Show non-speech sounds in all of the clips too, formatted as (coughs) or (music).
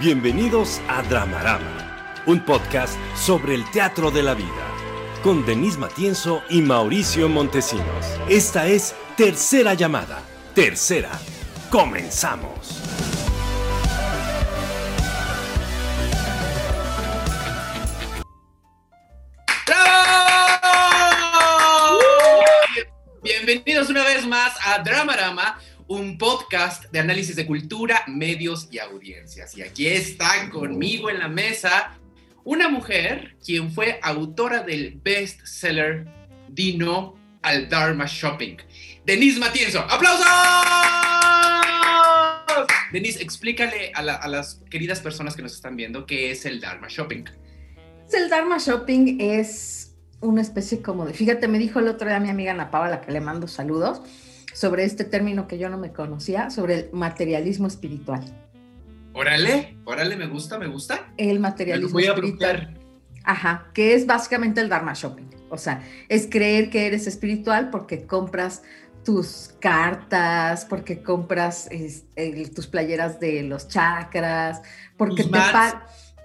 Bienvenidos a Dramarama, un podcast sobre el teatro de la vida, con Denise Matienzo y Mauricio Montesinos. Esta es Tercera Llamada. Tercera. Comenzamos. Bienvenidos una vez más a Dramarama, un podcast de análisis de cultura, medios y audiencias. Y aquí está conmigo en la mesa una mujer quien fue autora del bestseller Dino al Dharma Shopping. Denise Matienzo. ¡Aplausos! Denise, explícale a, las queridas personas que nos están viendo qué es el Dharma Shopping. El Dharma Shopping es una especie como de, fíjate, me dijo el otro día mi amiga Ana la que le mando saludos, sobre este término que yo no me conocía, sobre el materialismo espiritual. Órale, órale, me gusta, me gusta. El materialismo espiritual. Ajá, que es básicamente el Dharma Shopping. O sea, es creer que eres espiritual porque compras tus cartas, porque compras este, tus playeras de los chakras, porque te,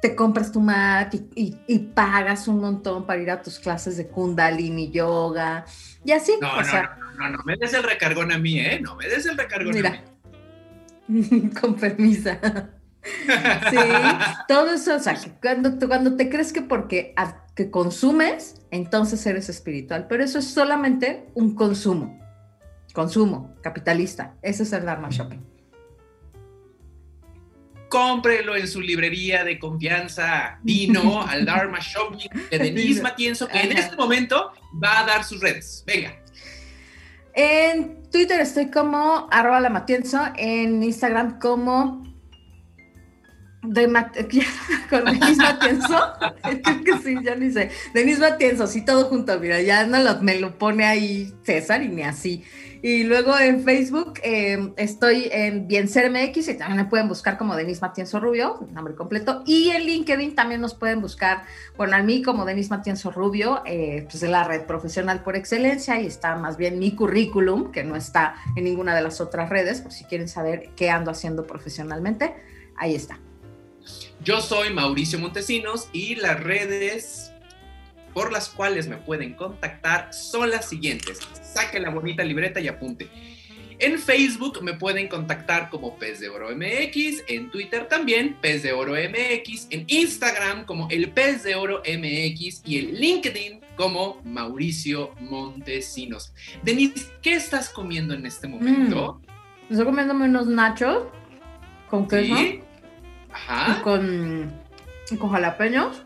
te, compras tu mat y, y, pagas un montón para ir a tus clases de kundalini yoga y así. No, o no, sea, no, no, no, me des el recargón a mí, ¿eh? No me des el recargón mira, a mí. (laughs) con permisa. sí, todo eso, o sea, cuando, cuando te crees que porque que consumes, entonces eres espiritual, pero eso es solamente un consumo, consumo capitalista, ese es el Dharma Shopping. Cómprelo en su librería de confianza, Dino (laughs) al Dharma Shopping de Denise Matienzo, que en este momento va a dar sus redes. Venga. En Twitter estoy como arroba la Matienzo, en Instagram como de (laughs) con Denis Matienzo, (laughs) creo que sí, ya ni sé. Denis Matienzo, sí, todo junto, mira, ya no lo, me lo pone ahí César y ni así. Y luego en Facebook eh, estoy en Bienser MX y también me pueden buscar como Denis Matienzo Rubio, nombre completo. Y en LinkedIn también nos pueden buscar, bueno, a mí como Denis Matienzo Rubio, eh, pues es la red profesional por excelencia y está más bien mi currículum, que no está en ninguna de las otras redes, por si quieren saber qué ando haciendo profesionalmente, ahí está. Yo soy Mauricio Montesinos y las redes por las cuales me pueden contactar son las siguientes. Saque la bonita libreta y apunte. En Facebook me pueden contactar como Pez de Oro MX, en Twitter también Pez de Oro MX, en Instagram como el Pez de Oro MX y en LinkedIn como Mauricio Montesinos. Denise, ¿qué estás comiendo en este momento? Mm, estoy comiéndome unos nachos con queso. ¿Sí? Ajá. Y con, y con jalapeños.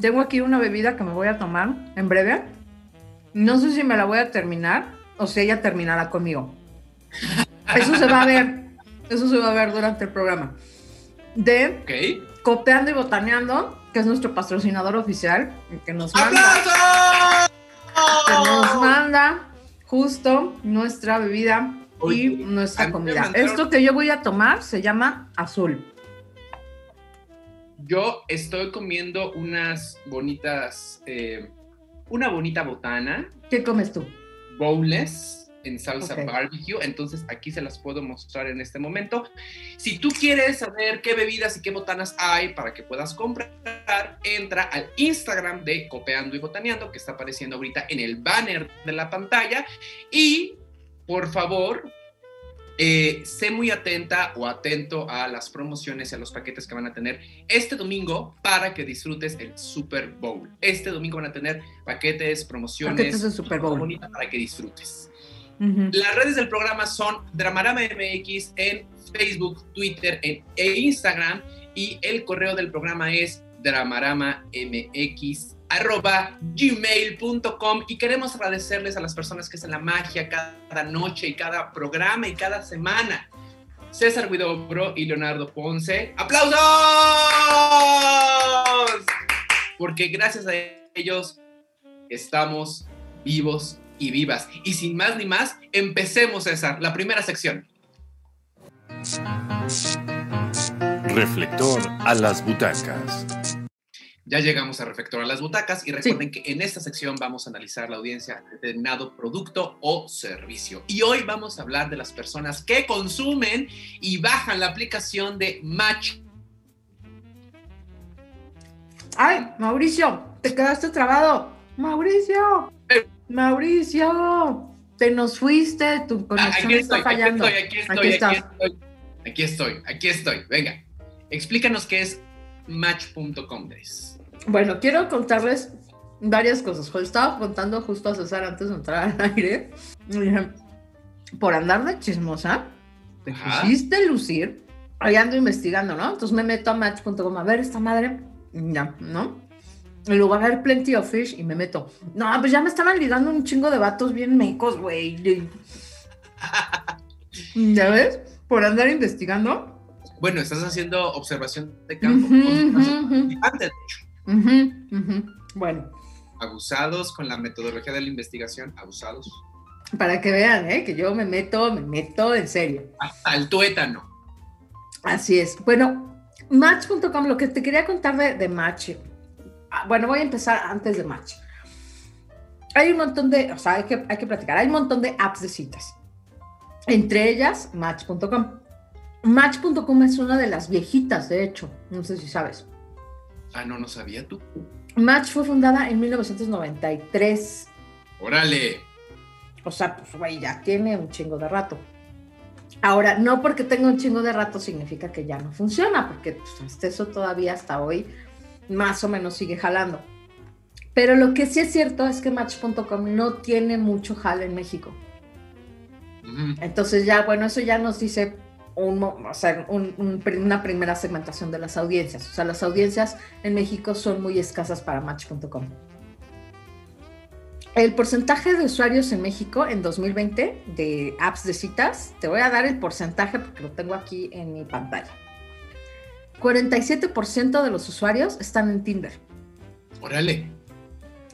Tengo aquí una bebida que me voy a tomar en breve. No sé si me la voy a terminar o si ella terminará conmigo. Eso se va a ver. Eso se va a ver durante el programa. De okay. Copeando y Botaneando, que es nuestro patrocinador oficial, que nos manda. Que nos manda justo nuestra bebida y nuestra comida. Esto que yo voy a tomar se llama azul. Yo estoy comiendo unas bonitas, eh, una bonita botana, ¿Qué comes tú? bowless en salsa Ok. barbecue, entonces aquí se las puedo mostrar en este momento. Si tú quieres saber qué bebidas y qué botanas hay para que puedas comprar, entra al Instagram de Copeando y Botaneando, que está apareciendo ahorita en el banner de la pantalla, y por favor, eh, sé muy atenta o atento a las promociones y a los paquetes que van a tener este domingo para que disfrutes el Super Bowl. Este domingo van a tener paquetes, promociones, Paquetes de Super Bowl. para que disfrutes. Las redes del programa son Dramarama MX en Facebook, Twitter en- e Instagram y el correo del programa es dramaramamx arroba gmail.com y queremos agradecerles a las personas que hacen la magia cada noche y cada programa y cada semana. César Guidobro y Leonardo Ponce. ¡Aplausos! Porque gracias a ellos estamos vivos y vivas. Y sin más ni más, empecemos, César, la primera sección. Reflector a las butacas. Ya llegamos a Reflector a las butacas y recuerden que en esta sección vamos a analizar la audiencia de determinado producto o servicio. Y hoy vamos a hablar de las personas que consumen y bajan la aplicación de Match Ay, Mauricio, te quedaste trabado. Mauricio, Mauricio, te nos fuiste, tu conexión Aquí está estoy, aquí fallando. estoy, aquí estoy, Aquí estoy. Aquí estoy, aquí estoy. Venga, explícanos qué es Match.com. Bueno, quiero contarles varias cosas. Lo estaba contando justo a César antes de entrar al aire. Por andar de chismosa, te Ajá. quisiste lucir. Ahí ando investigando, ¿no? Entonces me meto a match.com a ver esta madre. Ya, ¿no? Y luego a ver Plenty of Fish y me meto. No, pues ya me estaban ligando un chingo de vatos bien mecos, güey. (laughs) ¿Ya ves? Por andar investigando. Bueno, estás haciendo observación de campo. Antes, Bueno, abusados con la metodología de la investigación, abusados. para que vean, ¿eh? Que yo me meto, me meto en serio. Hasta el tuétano. Así es. Bueno, Match.com, lo que te quería contar de, de Match. ah, Bueno, voy a empezar antes de Match. Hay un montón de, o sea, hay que, hay que platicar. Hay un montón de apps de citas. Entre ellas, Match.com. Match.com es una de las viejitas, de hecho. No sé si sabes. Ah, no, no sabía tú. Match fue fundada en 1993. Órale. O sea, pues, güey, ya tiene un chingo de rato. Ahora, no porque tenga un chingo de rato significa que ya no funciona, porque pues, hasta eso todavía hasta hoy más o menos sigue jalando. Pero lo que sí es cierto es que Match.com no tiene mucho jal en México. Entonces ya, bueno, eso ya nos dice un mo- o sea, un- un pri- una primera segmentación de las audiencias. O sea, las audiencias en México son muy escasas para Match.com. El porcentaje de usuarios en México en 2020 de apps de citas, te voy a dar el porcentaje porque lo tengo aquí en mi pantalla. 47% de los usuarios están en Tinder. Órale.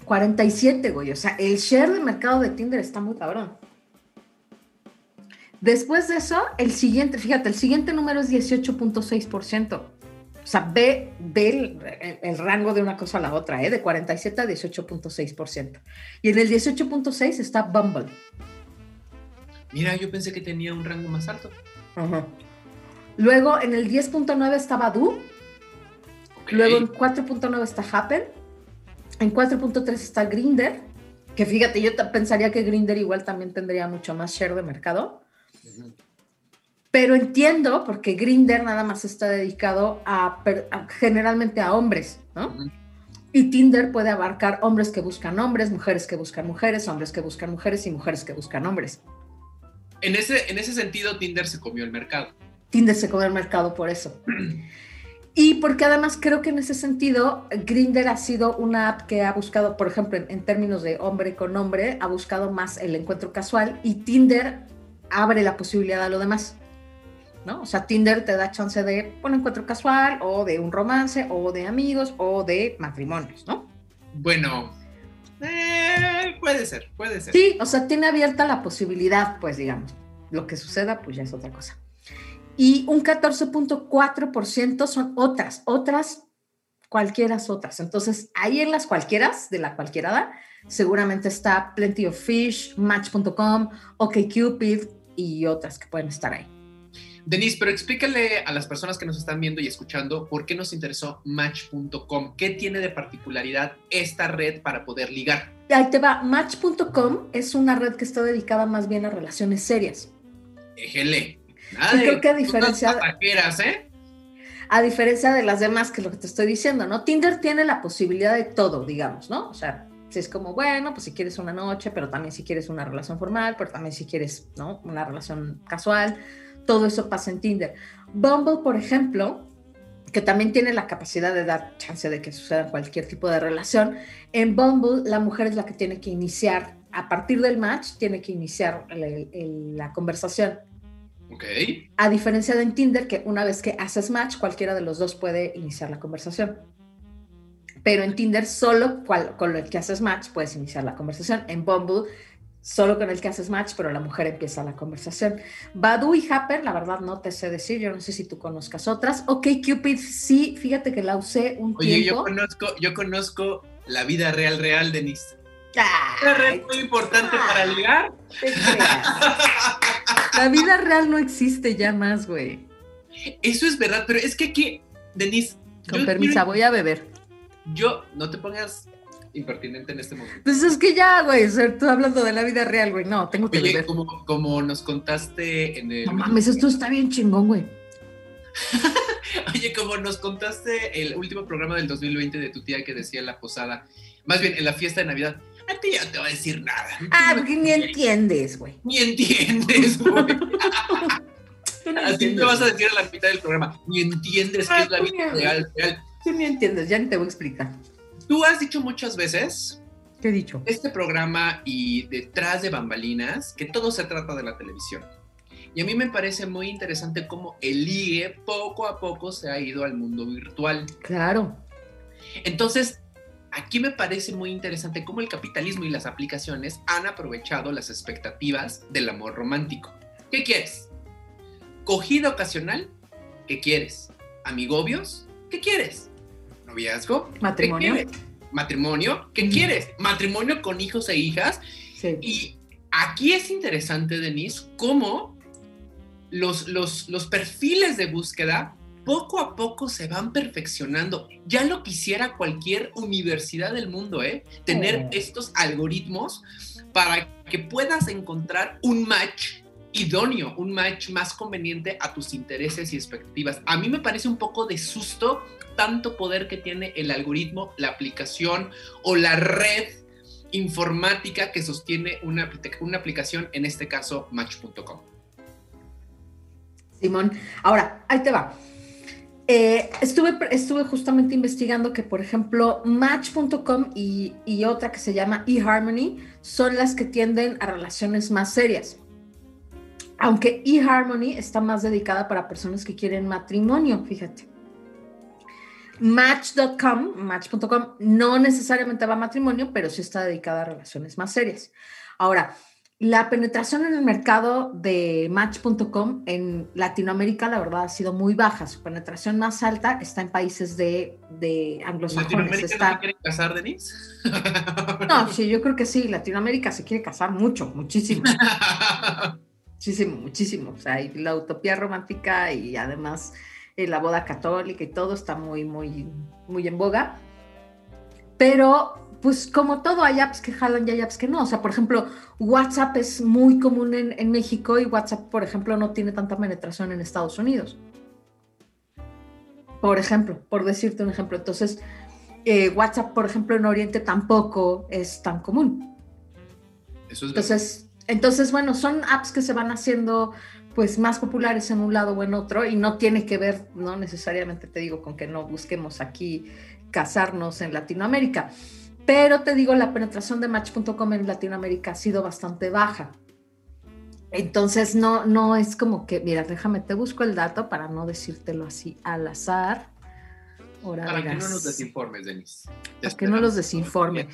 47, güey. O sea, el share de mercado de Tinder está muy cabrón. Después de eso, el siguiente, fíjate, el siguiente número es 18.6%. O sea, ve, ve el, el- el rango de una cosa a la otra, ¿eh? de 47 a 18.6%. Y en el 18.6 está Bumble. Mira, yo pensé que tenía un rango más alto. Luego en el 10.9 está. Ok. Luego en 4.9 está Happen. En 4.3 está Grinder. Que fíjate, yo pensaría que Grinder igual también tendría mucho más share de mercado. Pero entiendo porque Grinder nada más está dedicado a, generalmente a hombres, ¿no? Y Tinder puede abarcar hombres que buscan hombres, mujeres que buscan mujeres, hombres que buscan mujeres y mujeres que buscan hombres. En ese, en ese sentido, Tinder se comió el mercado. Tinder se come el mercado por eso. Y porque además creo que en ese sentido, Grinder ha sido una app que ha buscado, por ejemplo, en, en términos de hombre con hombre, ha buscado más el encuentro casual y Tinder abre la posibilidad a lo demás. ¿no? O sea, Tinder te da chance de un encuentro casual o de un romance o de amigos o de matrimonios, ¿no? Bueno, eh, puede ser, puede ser. Sí, o sea, tiene abierta la posibilidad, pues digamos. Lo que suceda, pues ya es otra cosa. Y un 14.4% son otras, otras, cualquieras otras. Entonces, ahí en las cualquieras, de la cualquierada, seguramente está Plenty of Fish, Match.com, OkCupid y otras que pueden estar ahí. Denise, pero explícale a las personas que nos están viendo y escuchando por qué nos interesó Match.com. ¿Qué tiene de particularidad esta red para poder ligar? Ahí te va, Match.com es una red que está dedicada más bien a relaciones serias. Éjele. Nada Y de creo que a putas diferencia de- pasajeras, ¿eh? A diferencia de las demás, que es lo que te estoy diciendo, ¿no? Tinder tiene la posibilidad de todo, digamos, ¿no? O sea, si es como, bueno, pues si quieres una noche, pero también si quieres una relación formal, pero también si quieres, ¿no? Una relación casual, todo eso pasa en Tinder. Bumble, por ejemplo, que también tiene la capacidad de dar chance de que suceda cualquier tipo de relación, en Bumble la mujer es la que tiene que iniciar, a partir del match, tiene que iniciar el- el- la conversación. Ok. A diferencia de en Tinder, que una vez que haces match, cualquiera de los dos puede iniciar la conversación. Pero en Tinder, solo cual- con el que haces match puedes iniciar la conversación. En Bumble, solo con el que haces match, pero la mujer empieza la conversación. Badu y Happer, la verdad no te sé decir, yo no sé si tú conozcas otras. Ok, Cupid, sí, fíjate que la usé un Oye, yo tiempo. conozco, yo conozco la vida real real, Denise. Una Ay, red muy importante para ligar. La vida real no existe ya más, güey. Eso es verdad, pero es que aquí, Denise, Con yo permiso, quiero- voy a beber. Yo, no te pongas impertinente en este momento. Pues es que ya, güey, estoy hablando de la vida real, güey. No, tengo que Oye, ver. como, como nos contaste en el... No mames, esto está bien chingón, güey. (laughs) Oye, como nos contaste el último programa del 2020 de tu tía que decía en la posada, más bien en la fiesta de Navidad, a ti ya no te va a decir nada. Ah, porque ni entiendes, güey. (laughs) Ni entiendes, güey. (laughs) Tú Así te vas a decir a la mitad del programa. Ni entiendes qué Ah, es la tú vida real, real. Tú ni entiendes, ya ni te voy a explicar. Tú has dicho muchas veces ¿Qué he dicho? este programa y detrás de bambalinas que todo se trata de la televisión. Y a mí me parece muy interesante cómo el ligue poco a poco se ha ido al mundo virtual. Claro. Entonces, aquí me parece muy interesante cómo el capitalismo y las aplicaciones han aprovechado las expectativas del amor romántico. ¿Qué quieres? ¿Cogida ocasional? ¿Qué quieres? ¿Amigobios? ¿Qué quieres? ¿Noviazgo? ¿Qué Matrimonio. quieres? ¿Matrimonio? ¿Qué quieres? ¿Matrimonio con hijos e hijas? Sí. Y aquí es interesante, Denise, cómo los, los, los perfiles de búsqueda poco a poco se van perfeccionando. Ya lo quisiera cualquier universidad del mundo, ¿eh? Tener estos algoritmos para que puedas encontrar un match idóneo, un match más conveniente a tus intereses y expectativas. A mí me parece un poco de susto tanto poder que tiene el algoritmo, la aplicación o la red informática que sostiene una, una aplicación, en este caso Match.com. Simón. Ahora, ahí te va. Eh, estuve, estuve justamente investigando que, por ejemplo, Match.com y, y otra que se llama eHarmony son las que tienden a relaciones más serias. Aunque eHarmony está más dedicada para personas que quieren matrimonio, fíjate. Match.com, Match.com no necesariamente va a matrimonio, pero sí está dedicada a relaciones más serias. Ahora, la penetración en el mercado de Match.com en Latinoamérica, la verdad, ha sido muy baja. Su penetración más alta está en países de, de ¿En anglosajones. Latinoamérica no se quieren casar, Denise? No, sí, yo creo que sí. Latinoamérica se quiere casar mucho, muchísimo, (laughs) muchísimo, muchísimo. O sea, y la utopía romántica y además eh, la boda católica y todo está muy, muy, muy en boga. Pero, pues como todo, hay apps que jalan y hay apps que no. O sea, por ejemplo, WhatsApp es muy común en, en México y WhatsApp, por ejemplo, no tiene tanta penetración en Estados Unidos. Por ejemplo, por decirte un ejemplo. Entonces, eh, WhatsApp, por ejemplo, en Oriente tampoco es tan común. Eso es. Entonces, entonces, bueno, son apps que se van haciendo pues más populares en un lado o en otro y no tiene que ver, no necesariamente te digo con que no busquemos aquí casarnos en Latinoamérica, pero te digo, la penetración de Match.com en Latinoamérica ha sido bastante baja. Entonces, no, no es como que, mira, déjame, te busco el dato para no decírtelo así al azar. Ahora Para que no nos desinformes, Denise. Para que no los desinforme.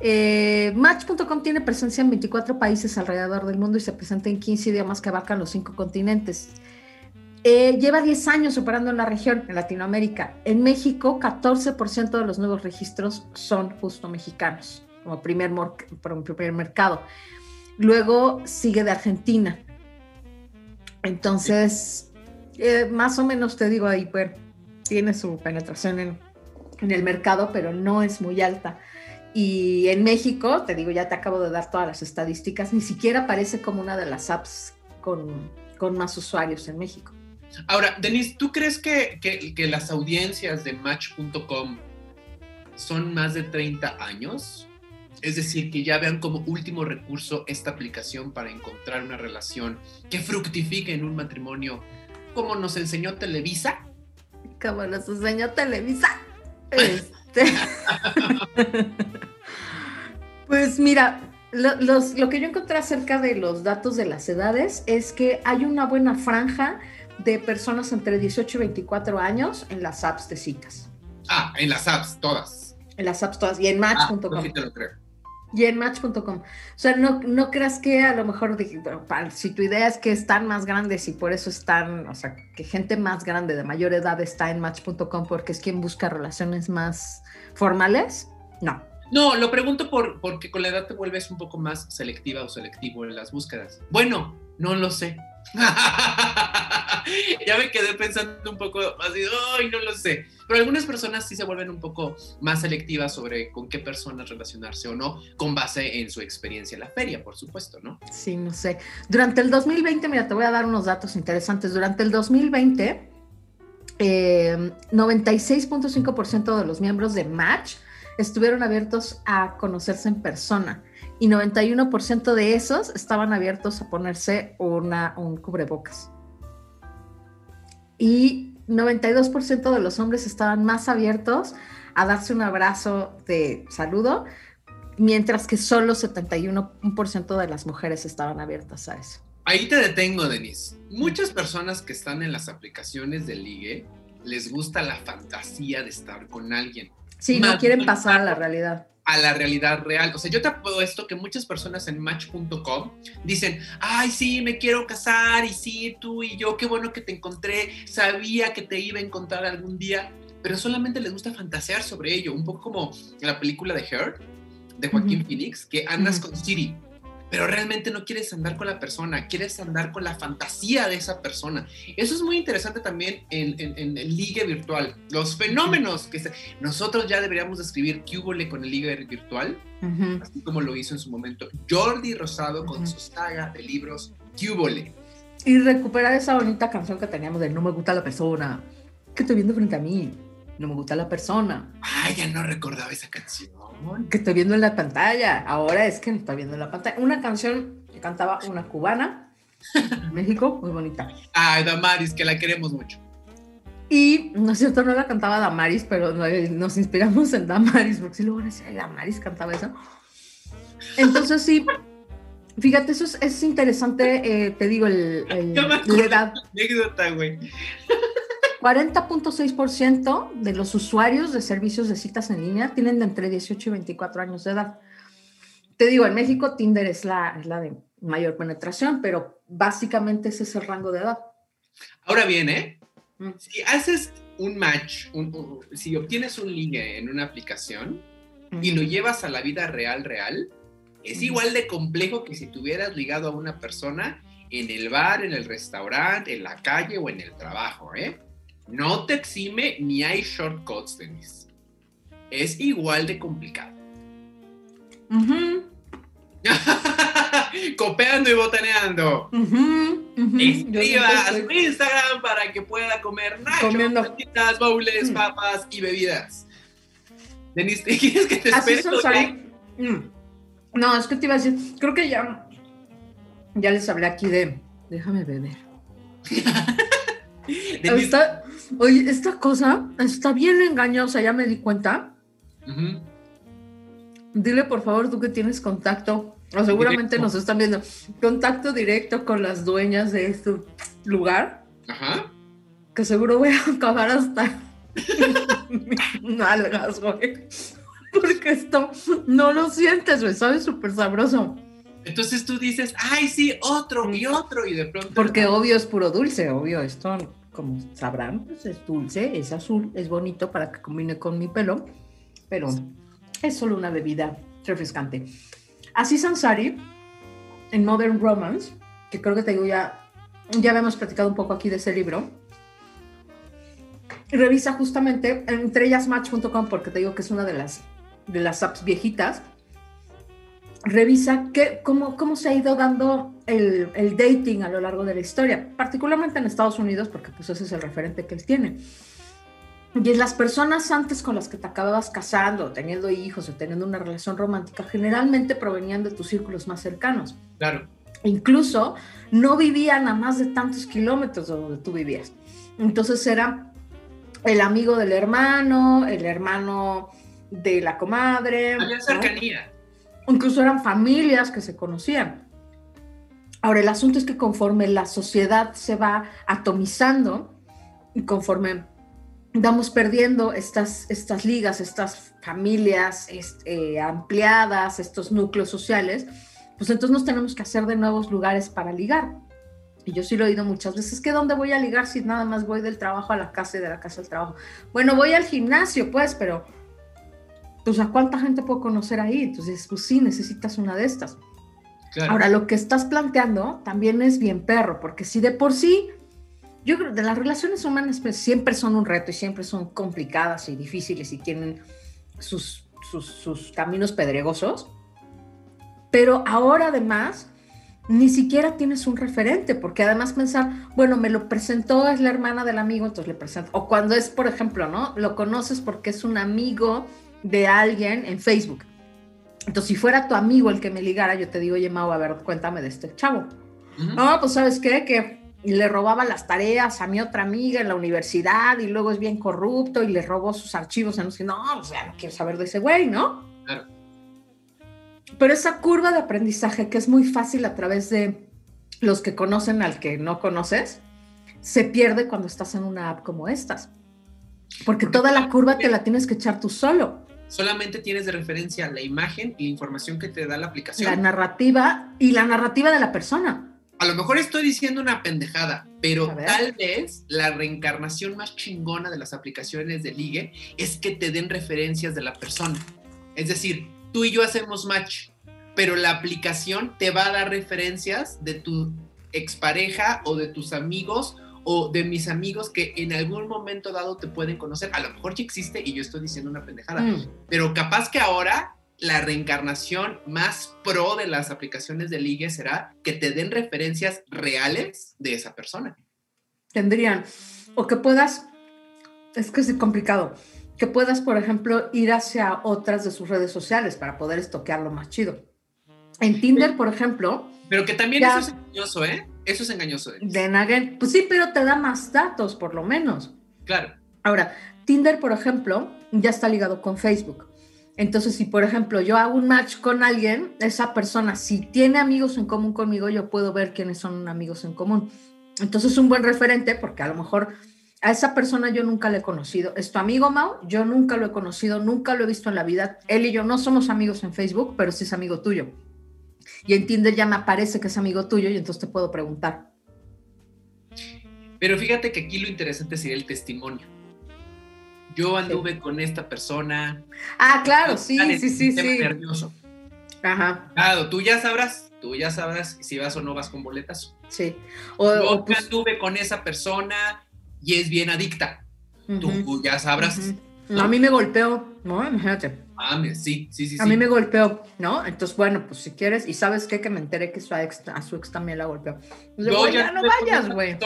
Eh, Match.com tiene presencia en 24 países alrededor del mundo y se presenta en 15 idiomas que abarcan los cinco continentes. Eh, lleva 10 años operando en la región, en Latinoamérica. En México, 14% de los nuevos registros son justo mexicanos, como primer, mor- como primer mercado. Luego sigue de Argentina. Entonces, eh, más o menos te digo ahí, bueno, tiene su penetración en, en el mercado, pero no es muy alta. Y en México, te digo, ya te acabo de dar todas las estadísticas, ni siquiera aparece como una de las apps con, con más usuarios en México. Ahora, Denise, ¿tú crees que, que- que las audiencias de Match.com son más de 30 años? Es decir, que ya vean como último recurso esta aplicación para encontrar una relación que fructifique en un matrimonio, como nos enseñó Televisa. Como nos enseñó Televisa. (laughs) Este. pues mira, lo, los- lo que yo encontré acerca de los datos de las edades es que hay una buena franja de personas entre 18 y 24 años en las apps de citas. Ah, en las apps, todas. En las apps todas y en Ah, match.com. yo sí te lo creo. Y en match.com. O sea, no, no creas que a lo mejor, si tu idea es que están más grandes y por eso están, o sea, que gente más grande de mayor edad está en match.com porque es quien busca relaciones más formales, no. No, lo pregunto por, porque con la edad te vuelves un poco más selectiva o selectivo en las búsquedas. Bueno, no lo sé. (laughs) ya me quedé pensando un poco así, ay, no lo sé. Pero algunas personas sí se vuelven un poco más selectivas sobre con qué personas relacionarse o no, con base en su experiencia en la feria, por supuesto, ¿no? Sí, no sé. Durante el 2020, mira, te voy a dar unos datos interesantes. Durante el 2020, 96.5% eh, de los miembros de Match estuvieron abiertos a conocerse en persona y 91% de esos estaban abiertos a ponerse una, un cubrebocas. Y 92% de los hombres estaban más abiertos a darse un abrazo de saludo, mientras que solo 71% de las mujeres estaban abiertas a eso. Ahí te detengo, Denise. Muchas personas que están en las aplicaciones de ligue les gusta la fantasía de estar con alguien. Sí, no quieren pasar a la realidad a la realidad real. O sea, yo te esto que muchas personas en match.com dicen, ay, sí, me quiero casar y sí, tú y yo, qué bueno que te encontré, sabía que te iba a encontrar algún día, pero solamente les gusta fantasear sobre ello, un poco como la película de Her, de Joaquín Phoenix, que andas con Siri pero realmente no quieres andar con la persona, quieres andar con la fantasía de esa persona. Eso es muy interesante también en, en, el ligue virtual. Los fenómenos que nosotros ya deberíamos describir qué hubo con el ligue virtual, así como lo hizo en su momento Jordi Rosado con su saga de libros qué Y recuperar esa bonita canción que teníamos de No me gusta la persona, que estoy viendo frente a mí, no me gusta la persona. Ay, ya no recordaba esa canción que estoy viendo en la pantalla. Ahora es que no estoy viendo en la pantalla. Una canción que cantaba una cubana en México, muy bonita. Ay, Damaris, que la queremos mucho. Y, no es cierto, no la cantaba Damaris, pero nos inspiramos en Damaris, porque si luego decía, Damaris cantaba eso. Entonces sí, fíjate, eso es, interesante, eh, te digo, el, el la edad. Anécdota, güey. 40.6% de los usuarios de servicios de citas en línea tienen de entre 18 y 24 años de edad. Te digo, en México Tinder es la, es la de mayor penetración, pero básicamente ese es el rango de edad. Ahora bien, ¿eh? Mm. Si haces un match, si obtienes un ligue en una aplicación y lo llevas a la vida real, real, es igual de complejo que si tuvieras ligado a una persona en el bar, en el restaurante, en la calle o en el trabajo, ¿eh? No te exime ni hay shortcuts, Denise. Es igual de complicado. (laughs) Copeando y botaneando. Escriba a su Instagram para que pueda comer nachos, bowls, mm. papas y bebidas. Denise, ¿quieres que te espere? Mm. No, es que te iba a decir, creo que ya, ya les hablé aquí de, déjame beber. (laughs) Esta, oye, esta cosa está bien engañosa, ya me di cuenta. Dile por favor tú que tienes contacto, o seguramente nos están viendo, contacto directo con las dueñas de este lugar. Ajá. Que seguro voy a acabar hasta nalgas, güey. Porque esto no lo sientes, güey, sabe súper sabroso. Entonces tú dices, ay, sí, otro y otro, y de pronto. Porque obvio es puro dulce, obvio, esto como sabrán, pues es dulce, es azul, es bonito para que combine con mi pelo, pero es solo una bebida refrescante. Así Sansari, en Modern Romance, que creo que te digo ya, ya habíamos platicado un poco aquí de ese libro, revisa justamente entre ellas match.com porque te digo que es una de las, de las apps viejitas, revisa que, cómo, cómo se ha ido dando el, el, dating a lo largo de la historia, particularmente en Estados Unidos, porque pues ese es el referente que él tiene. Y las personas antes con las que te acababas casando, teniendo hijos o teniendo una relación romántica, generalmente provenían de tus círculos más cercanos. Claro. Incluso no vivían a más de tantos kilómetros de donde tú vivías. Entonces era el amigo del hermano, el hermano de la comadre. Había cercanía incluso eran familias que se conocían. Ahora, el asunto es que conforme la sociedad se va atomizando y conforme vamos perdiendo estas, estas ligas, estas familias este, ampliadas, estos núcleos sociales, pues entonces nos tenemos que hacer de nuevos lugares para ligar. Y yo sí lo he oído muchas veces, ¿qué dónde voy a ligar si nada más voy del trabajo a la casa y de la casa al trabajo? Bueno, voy al gimnasio, pues, pero pues a cuánta gente puedo conocer ahí. Entonces, pues sí, necesitas una de estas. Ahora, lo que estás planteando también es bien perro, porque si de por sí yo creo que las relaciones humanas pues, siempre son un reto y siempre son complicadas y difíciles y tienen sus, sus, sus caminos pedregosos. Pero ahora además ni siquiera tienes un referente, porque además pensar, bueno, me lo presentó, es la hermana del amigo, entonces le presento. O cuando es, por ejemplo, ¿no? Lo conoces porque es un amigo de alguien en Facebook. Entonces, si fuera tu amigo el que me ligara, yo te digo, oye, Mau, a ver, cuéntame de este chavo. No, pues sabes qué, que le robaba las tareas a mi otra amiga en la universidad y luego es bien corrupto y le robó sus archivos. En no, o sea, no quiero saber de ese güey, ¿no? Claro. Pero esa curva de aprendizaje que es muy fácil a través de los que conocen al que no conoces, se pierde cuando estás en una app como estas. Porque toda la curva te la tienes que echar tú solo. Solamente tienes de referencia la imagen y la información que te da la aplicación. La narrativa y la narrativa de la persona. A lo mejor estoy diciendo una pendejada, pero tal vez la reencarnación más chingona de las aplicaciones de ligue es que te den referencias de la persona. Es decir, tú y yo hacemos match, pero la aplicación te va a dar referencias de tu expareja o de tus amigos o de mis amigos que en algún momento dado te pueden conocer. A lo mejor ya existe y yo estoy diciendo una pendejada, mm. pero capaz que ahora la reencarnación más pro de las aplicaciones de ligue será que te den referencias reales de esa persona. Tendrían, o que puedas, es que es complicado, que puedas, por ejemplo, ir hacia otras de sus redes sociales para poder estoquearlo más chido. En Tinder, por ejemplo. Pero que también eso es engañoso, ¿eh? Eso es engañoso. De Nagel, pues sí, pero te da más datos, por lo menos. Claro. Ahora, Tinder, por ejemplo, ya está ligado con Facebook. Entonces, si por ejemplo yo hago un match con alguien, esa persona, si tiene amigos en común conmigo, yo puedo ver quiénes son amigos en común. Entonces, es un buen referente porque a lo mejor a esa persona yo nunca le he conocido. ¿Es tu amigo Mau? Yo nunca lo he conocido, nunca lo he visto en la vida. Él y yo no somos amigos en Facebook, pero sí es amigo tuyo. Y en Tinder ya me aparece que es amigo tuyo y entonces te puedo preguntar. Pero fíjate que aquí lo interesante sería el testimonio. Yo anduve con esta persona. Ah, claro, sí, sí, sí, sí. nervioso. Ajá. Claro, tú ya sabrás, tú ya sabrás si vas o no vas con boletas. Sí. O, Yo pues anduve con esa persona y es bien adicta. Tú ya sabrás. A mí me golpeó, ¿no? Imagínate. Ah, sí, sí, sí. A mí me golpeó, ¿no? Entonces, bueno, pues si quieres, y sabes qué, que me enteré que su ex, a su ex también la golpeó. Yo ya no vayas, güey.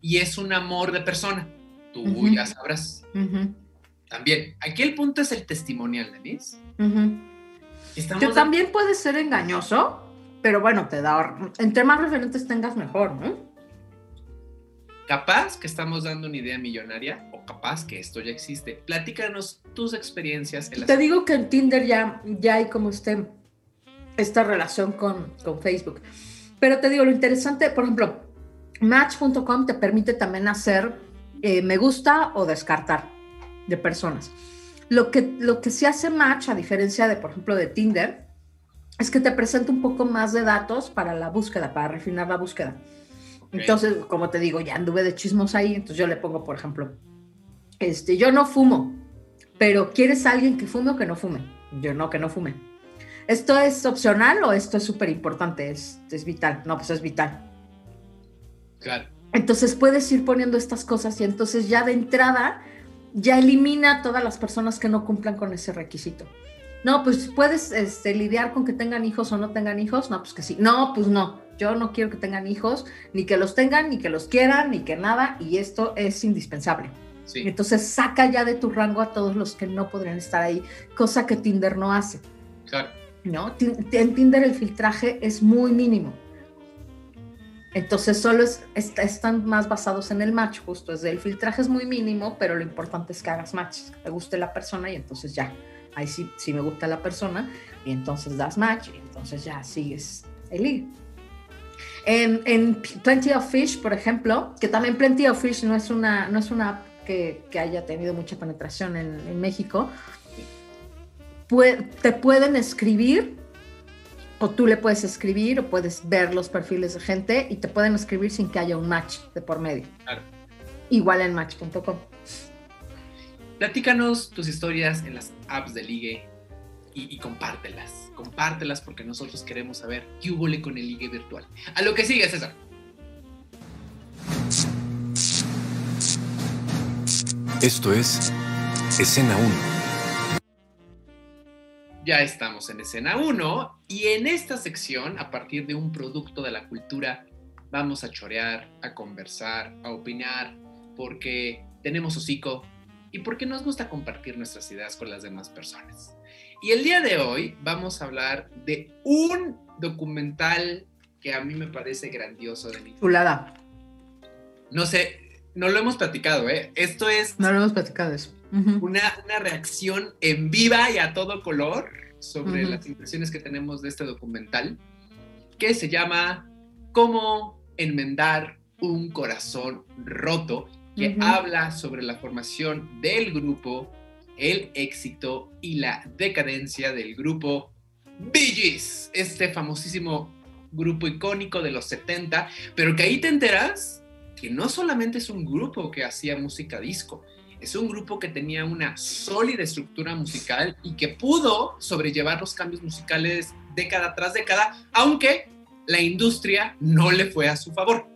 Y es un amor de persona. Tú ya sabrás. También. Aquí el punto es el testimonial, Denise. que también puede ser engañoso, pero bueno, te da. Entre más referentes tengas, mejor, ¿no? Capaz que estamos dando una idea millonaria o capaz que esto ya existe. Platícanos tus experiencias. Te digo que en Tinder ya, ya hay como este, esta relación con, con Facebook. Pero te digo, lo interesante, por ejemplo, Match.com te permite también hacer eh, me gusta o descartar de personas. Lo que, lo que se hace Match, a diferencia de, por ejemplo, de Tinder, es que te presenta un poco más de datos para la búsqueda, para refinar la búsqueda. Entonces, como te digo, ya anduve de chismos ahí, entonces yo le pongo, por ejemplo, este, yo no fumo, pero ¿quieres alguien que fume o que no fume? Yo no, que no fume. ¿Esto es opcional o esto es súper importante? ¿Es, ¿Es vital? No, pues es vital. Claro. Entonces puedes ir poniendo estas cosas y entonces ya de entrada ya elimina a todas las personas que no cumplan con ese requisito. No, pues puedes este, lidiar con que tengan hijos o no tengan hijos. No, pues que sí. No, pues no yo no quiero que tengan hijos, ni que los tengan, ni que los quieran, ni que nada, y esto es indispensable. Entonces saca ya de tu rango a todos los que no podrían estar ahí, cosa que Tinder no hace. Claro. ¿No? En Tinder el filtraje es muy mínimo. Entonces solo es, están más basados en el match, justo. Es el filtraje es muy mínimo, pero lo importante es que hagas match, que te guste la persona y entonces ya. Ahí sí, sí me gusta la persona y entonces das match y entonces ya sigues el lead. En, Plenty of Fish, por ejemplo, que también Plenty of Fish no es una, no es una app que, haya tenido mucha penetración en, México, te pueden escribir o tú le puedes escribir o puedes ver los perfiles de gente y te pueden escribir sin que haya un match de por medio. Igual en match.com. Platícanos tus historias en las apps de ligue y compártelas compártelas porque nosotros queremos saber qué hubo con el ligue virtual. A lo que sigue, César. Esto es Escena 1. Ya estamos en escena 1 y en esta sección, a partir de un producto de la cultura, vamos a chorear, a conversar, a opinar, porque tenemos hocico y porque nos gusta compartir nuestras ideas con las demás personas. Y el día de hoy vamos a hablar de un documental que a mí me parece grandioso de mí. Chulada. No sé, no lo hemos platicado, ¿eh? Esto es No lo hemos platicado eso. una, una reacción en viva y a todo color sobre las impresiones que tenemos de este documental, que se llama Cómo enmendar un corazón roto, que habla sobre la formación del grupo, el éxito y la decadencia del grupo Bee Gees, este famosísimo grupo icónico de los 70, pero que ahí te enteras que no solamente es un grupo que hacía música disco, es un grupo que tenía una sólida estructura musical y que pudo sobrellevar los cambios musicales década tras década, aunque la industria no le fue a su favor.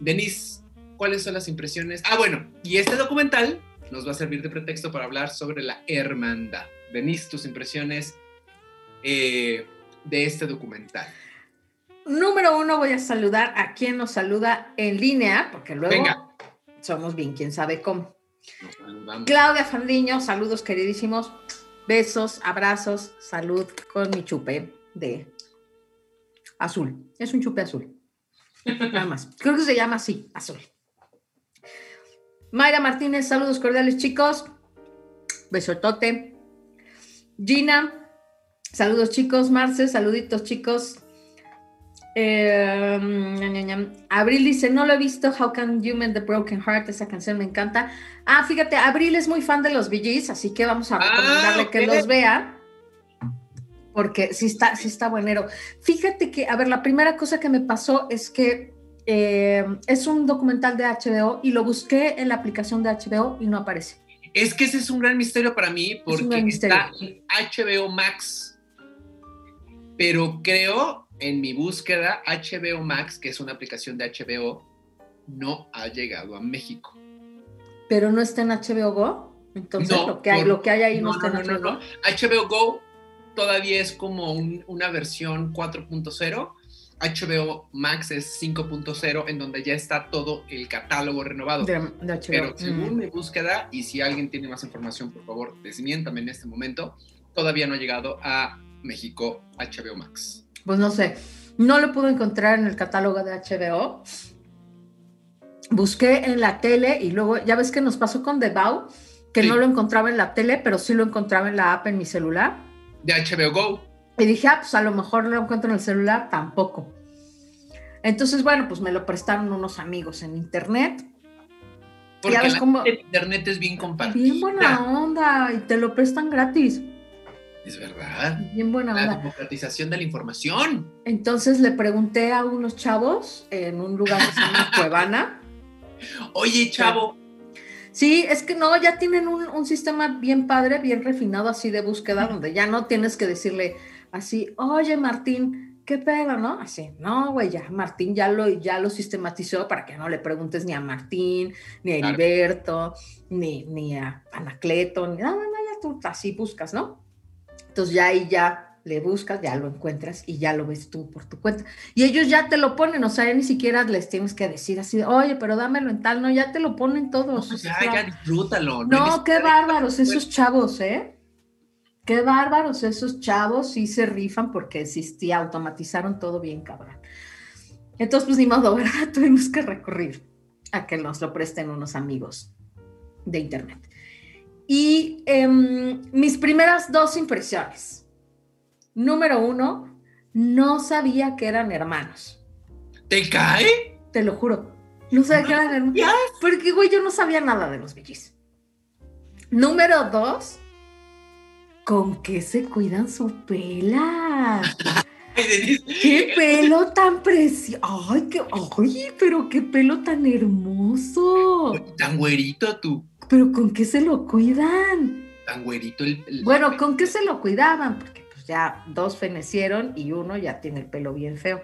Denise, ¿cuáles son las impresiones? Ah, bueno, y este documental nos va a servir de pretexto para hablar sobre la hermandad. Denise, tus impresiones eh, de este documental. Número uno, voy a saludar a quien nos saluda en línea, porque luego Venga. somos bien, quién sabe cómo. Nos. Claudia Fandiño, saludos queridísimos, besos, abrazos, salud con mi chupe de azul. Es un chupe azul. (laughs) Nada más. Creo que se llama así, azul. Mayra Martínez, saludos cordiales chicos. Besotote. Gina, saludos chicos. Marce, saluditos chicos. Eh. Abril dice, no lo he visto, How Can You Mend the Broken Heart, esa canción me encanta. Ah, fíjate, Abril es muy fan de los Gees, así que vamos a Ah, recomendarle que los vea, porque sí está, sí está buenero. Fíjate que, a ver, la primera cosa que me pasó es que eh, es un documental de HBO y lo busqué en la aplicación de HBO y no aparece. Es que ese es un gran misterio para mí porque misterio. está en HBO Max. Pero creo en mi búsqueda HBO Max, que es una aplicación de HBO, no ha llegado a México. Pero no está en HBO Go, entonces No, lo, que hay, por- lo que hay ahí no, No, está no, en no, HBO Go. no. HBO Go todavía es como un- una versión 4.0. HBO Max es 5.0, en donde ya está todo el catálogo renovado. De, de HBO. Pero según Mm. mi búsqueda, y si alguien tiene más información, por favor, desmiéntame en este momento, todavía no ha llegado a México HBO Max. Pues no sé, no lo pude encontrar en el catálogo de HBO. Busqué en la tele y luego, ya ves que nos pasó con The Bow, que Sí. no lo encontraba en la tele, pero sí lo encontraba en la app en mi celular. De HBO Go. Y dije, ah, pues a lo mejor no lo encuentro en el celular, tampoco. Entonces, bueno, pues me lo prestaron unos amigos en internet. Porque ves cómo- internet es bien compartida. Bien buena onda, y te lo prestan gratis. Es verdad. Bien buena La onda. democratización de la información. Entonces le pregunté a unos chavos en un lugar que se llama (laughs) Cuevana. Oye, chavo, Sí, es que no, ya tienen un, un sistema bien padre, bien refinado así de búsqueda, donde ya no tienes que decirle así, oye Martín, ¿qué pedo, no? Así, no, güey, ya Martín ya lo, ya lo sistematizó para que no le preguntes ni a Martín, ni a Claro. Heriberto, ni, ni a Anacleto, ni nada, no, ya tú así buscas, ¿no? Entonces ya ahí ya le buscas, ya lo encuentras y ya lo ves tú por tu cuenta. Y ellos ya te lo ponen, o sea, ya ni siquiera les tienes que decir así, oye, pero dámelo en tal, no, ya te lo ponen todos. o sea, ya, ya disfrútalo. no, hay qué bárbaros esos chavos, ¿eh? Qué bárbaros esos chavos, sí se rifan porque sí automatizaron todo bien, cabrón. Entonces, pues ni modo, (laughs) ¿verdad? Tuvimos que recurrir a que nos lo presten unos amigos de internet. Y em, mis primeras dos impresiones. Número uno, no sabía que eran hermanos. ¿Te cae? Te lo juro. No sabía que eran hermanos. Porque, güey, yo no sabía nada de los bellis. Número dos, ¿con qué se cuidan su pela? (laughs) Ay, Denise, ¡Qué pelo tan precioso! ¡Ay, qué, ay, pero qué pelo tan hermoso! Tan güerito tú. ¿Pero con qué se lo cuidan? Tan güerito el. el- Bueno, ¿con qué se lo cuidaban? Porque pues ya dos fenecieron y uno ya tiene el pelo bien feo.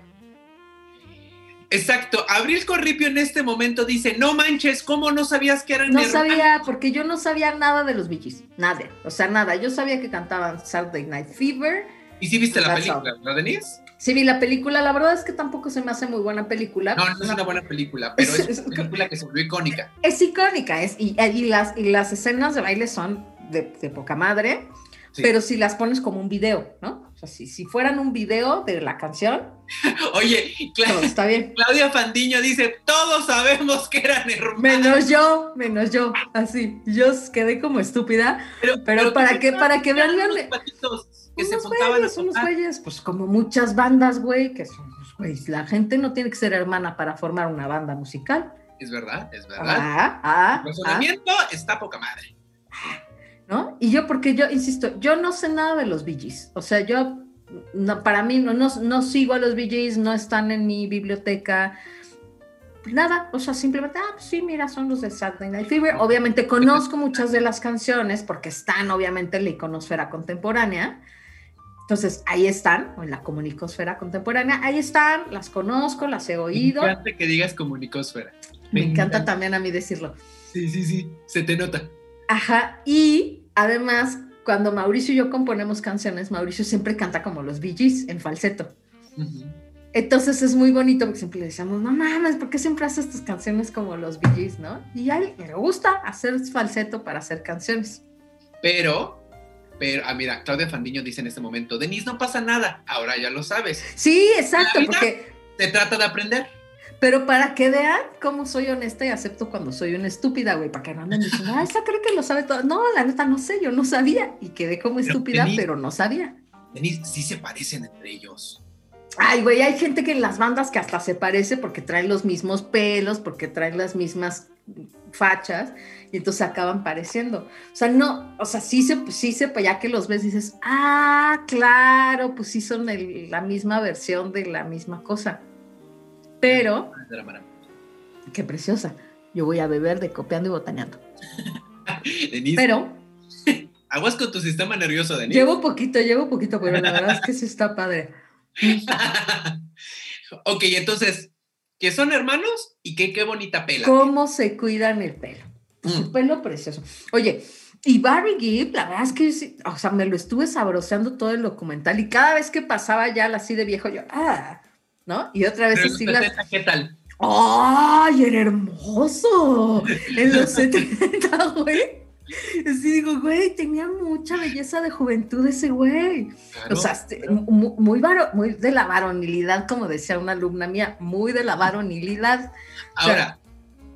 Exacto. Abril Corripio en este momento dice, no manches, ¿cómo no sabías que eran No hermanos?" sabía, porque yo no sabía nada de los Gees, nada, o sea, nada. Yo sabía que cantaban Saturday Night Fever. ¿Y si viste la That's película, ¿no, Denise? Sí vi la película, la verdad es que tampoco se me hace muy buena película. No, no es una buena película, pero Es- (laughs) una película que se volvió icónica. Es icónica, es, y, y las, y las escenas de baile son de, de poca madre, Sí. pero si las pones como un video, ¿no? O sea, si, si fueran un video de la canción, (laughs) Oye, Cla- está bien. Claudia Fandiño dice, todos sabemos que eran hermanos. Menos yo, menos yo, así. Yo quedé como estúpida. pero ¿para tú qué? pensabas Para que vean, unos que unos güeyes, unos güeyes, pues como muchas bandas, güey, que son los güeyes. La gente no tiene que ser hermana para formar una banda musical. Es verdad, es verdad. Ah, ah, El ah, está poca madre. ¿No? Y yo, porque yo, insisto, yo no sé nada de los Gees. O sea, yo, no, para mí, no, no, no sigo a los Gees, no están en mi biblioteca. Nada, o sea, simplemente, ah, pues sí, mira, son los de Saturday Night Fever. Obviamente conozco muchas de las canciones porque están, obviamente, en la iconosfera contemporánea. Entonces, ahí están, o en la comunicosfera contemporánea, ahí están, las conozco, las he oído. Me encanta que digas comunicósfera. Me encanta también a mí decirlo. Sí, sí, sí, se te nota. Ajá, y además, cuando Mauricio y yo componemos canciones, Mauricio siempre canta como los Gees, en falseto. Entonces es muy bonito porque siempre le decíamos, no mames, ¿por qué siempre haces tus canciones como los Gees, no? Y a él le gusta hacer falseto para hacer canciones. Pero, pero, ah, mira, Claudia Fandiño dice en este momento, Denise, no pasa nada, ahora ya lo sabes. Sí, exacto, porque, Se trata de aprender. Pero para que vean cómo soy honesta y acepto cuando soy una estúpida, güey, para que no anden diciendo, ah, esa cree que lo sabe todo. No, la neta, no sé, yo no sabía. Y quedé como Pero, estúpida, Denise- pero no sabía. Denise, sí se parecen entre ellos. Ay, güey, hay gente que en las bandas que hasta se parece porque traen los mismos pelos, porque traen las mismas fachas, y entonces acaban pareciendo. O sea, no, o sea, sí se, pues sí se, pues ya que los ves dices, ah, claro, pues sí son el- la misma versión de la misma cosa. Pero, qué preciosa, yo voy a beber de copiando y botaneando. (laughs) Denise, Pero, (laughs) aguas con tu sistema nervioso, Denise. llevo poquito, llevo poquito, pero la verdad es que sí está padre. (laughs) ok, entonces, que son hermanos y que qué bonita pela. ¿Cómo se cuidan el pelo? Su Mm. pelo precioso. Oye, y Barry Gibb, la verdad es que, sí, o sea, me lo estuve sabroseando todo el documental y cada vez que pasaba ya así de viejo, yo, ah, ¿no? Y otra vez los las... 70, ¿Qué tal? ¡Ay, era hermoso! En los 70, (laughs) güey. Sí, digo, güey, tenía mucha belleza de juventud ese güey. Claro, O sea, este, claro. mu- muy, varo- muy de la varonilidad, como decía una alumna mía, muy de la varonilidad. Ahora,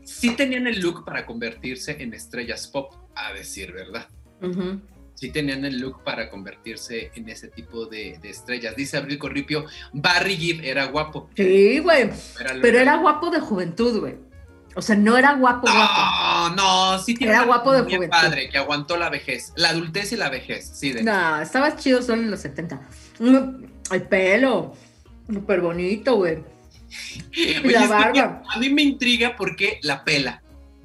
sí tenían el look para convertirse en estrellas pop, a decir verdad. Ujú. Sí tenían el look para convertirse en ese tipo de, de estrellas. Dice Abril Corripio, Barry Gibb era guapo. Sí, güey. Pero era guapo de juventud, güey. O sea, no era guapo, guapo. No, no, sí tiene Era guapo de juventud. padre, que aguantó la vejez, la adultez y la vejez, sí. De... No, estaba chido solo en los 70. Mm, El pelo. Súper bonito, güey. (laughs) La barba. A mí me intriga por qué la pela.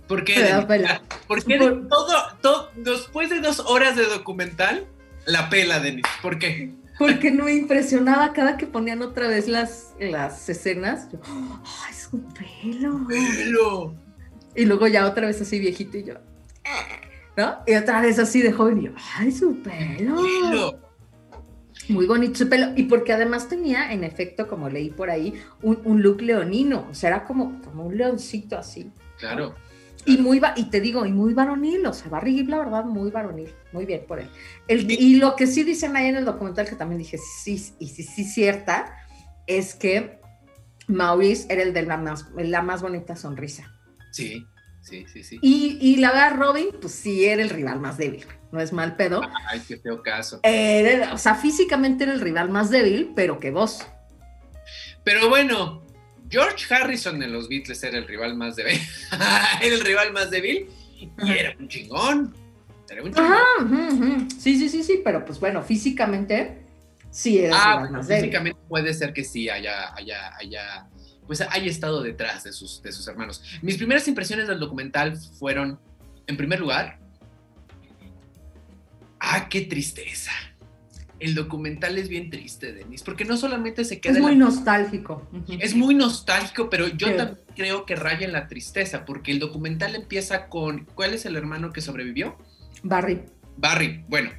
¿Por qué? La Denise? pela. ¿Por qué Por- todo, todo, después de dos horas de documental, la pela, Denis? ¿Por qué? Porque no me impresionaba cada que ponían otra vez las, las escenas. Yo, ¡ay, su pelo! Pelo. Y luego ya otra vez así viejito y yo, ¿no? Y otra vez así de joven y yo, ¡ay, su pelo! Pelo. Muy bonito su pelo. Y porque además tenía, en efecto, como leí por ahí, un, un look leonino. O sea, era como, como un leoncito así. Claro. Y muy, y te digo, y muy varonil, o sea, Barry Gibb, la verdad, muy varonil, muy bien por él. El- y lo que sí dicen ahí en el documental, que también dije, sí, sí, y sí, sí, cierta, es que Maurice era el de la más, la más bonita sonrisa. Sí, sí, sí, sí. Y, y la verdad, Robin, pues sí, era el rival más débil, no es mal pedo. Ay, qué feo caso. Era- o sea, físicamente era el rival más débil, pero que vos. Pero bueno, George Harrison en los Beatles era el rival más débil. (laughs) era el rival más débil y era un chingón. Era un chingón. Ajá. Sí, sí, sí, sí, pero pues bueno, físicamente sí era el Ah, rival bueno, más débil. físicamente puede ser que sí haya, haya, haya, pues haya estado detrás de sus, de sus hermanos. Mis primeras impresiones del documental fueron, en primer lugar, ah, qué tristeza. El documental es bien triste, Denis, porque no solamente se queda... Es muy nostálgico. (laughs) Es muy nostálgico, pero yo Sí. también creo que raya en la tristeza, porque el documental empieza con, ¿cuál es el hermano que sobrevivió? Barry. Barry. Bueno,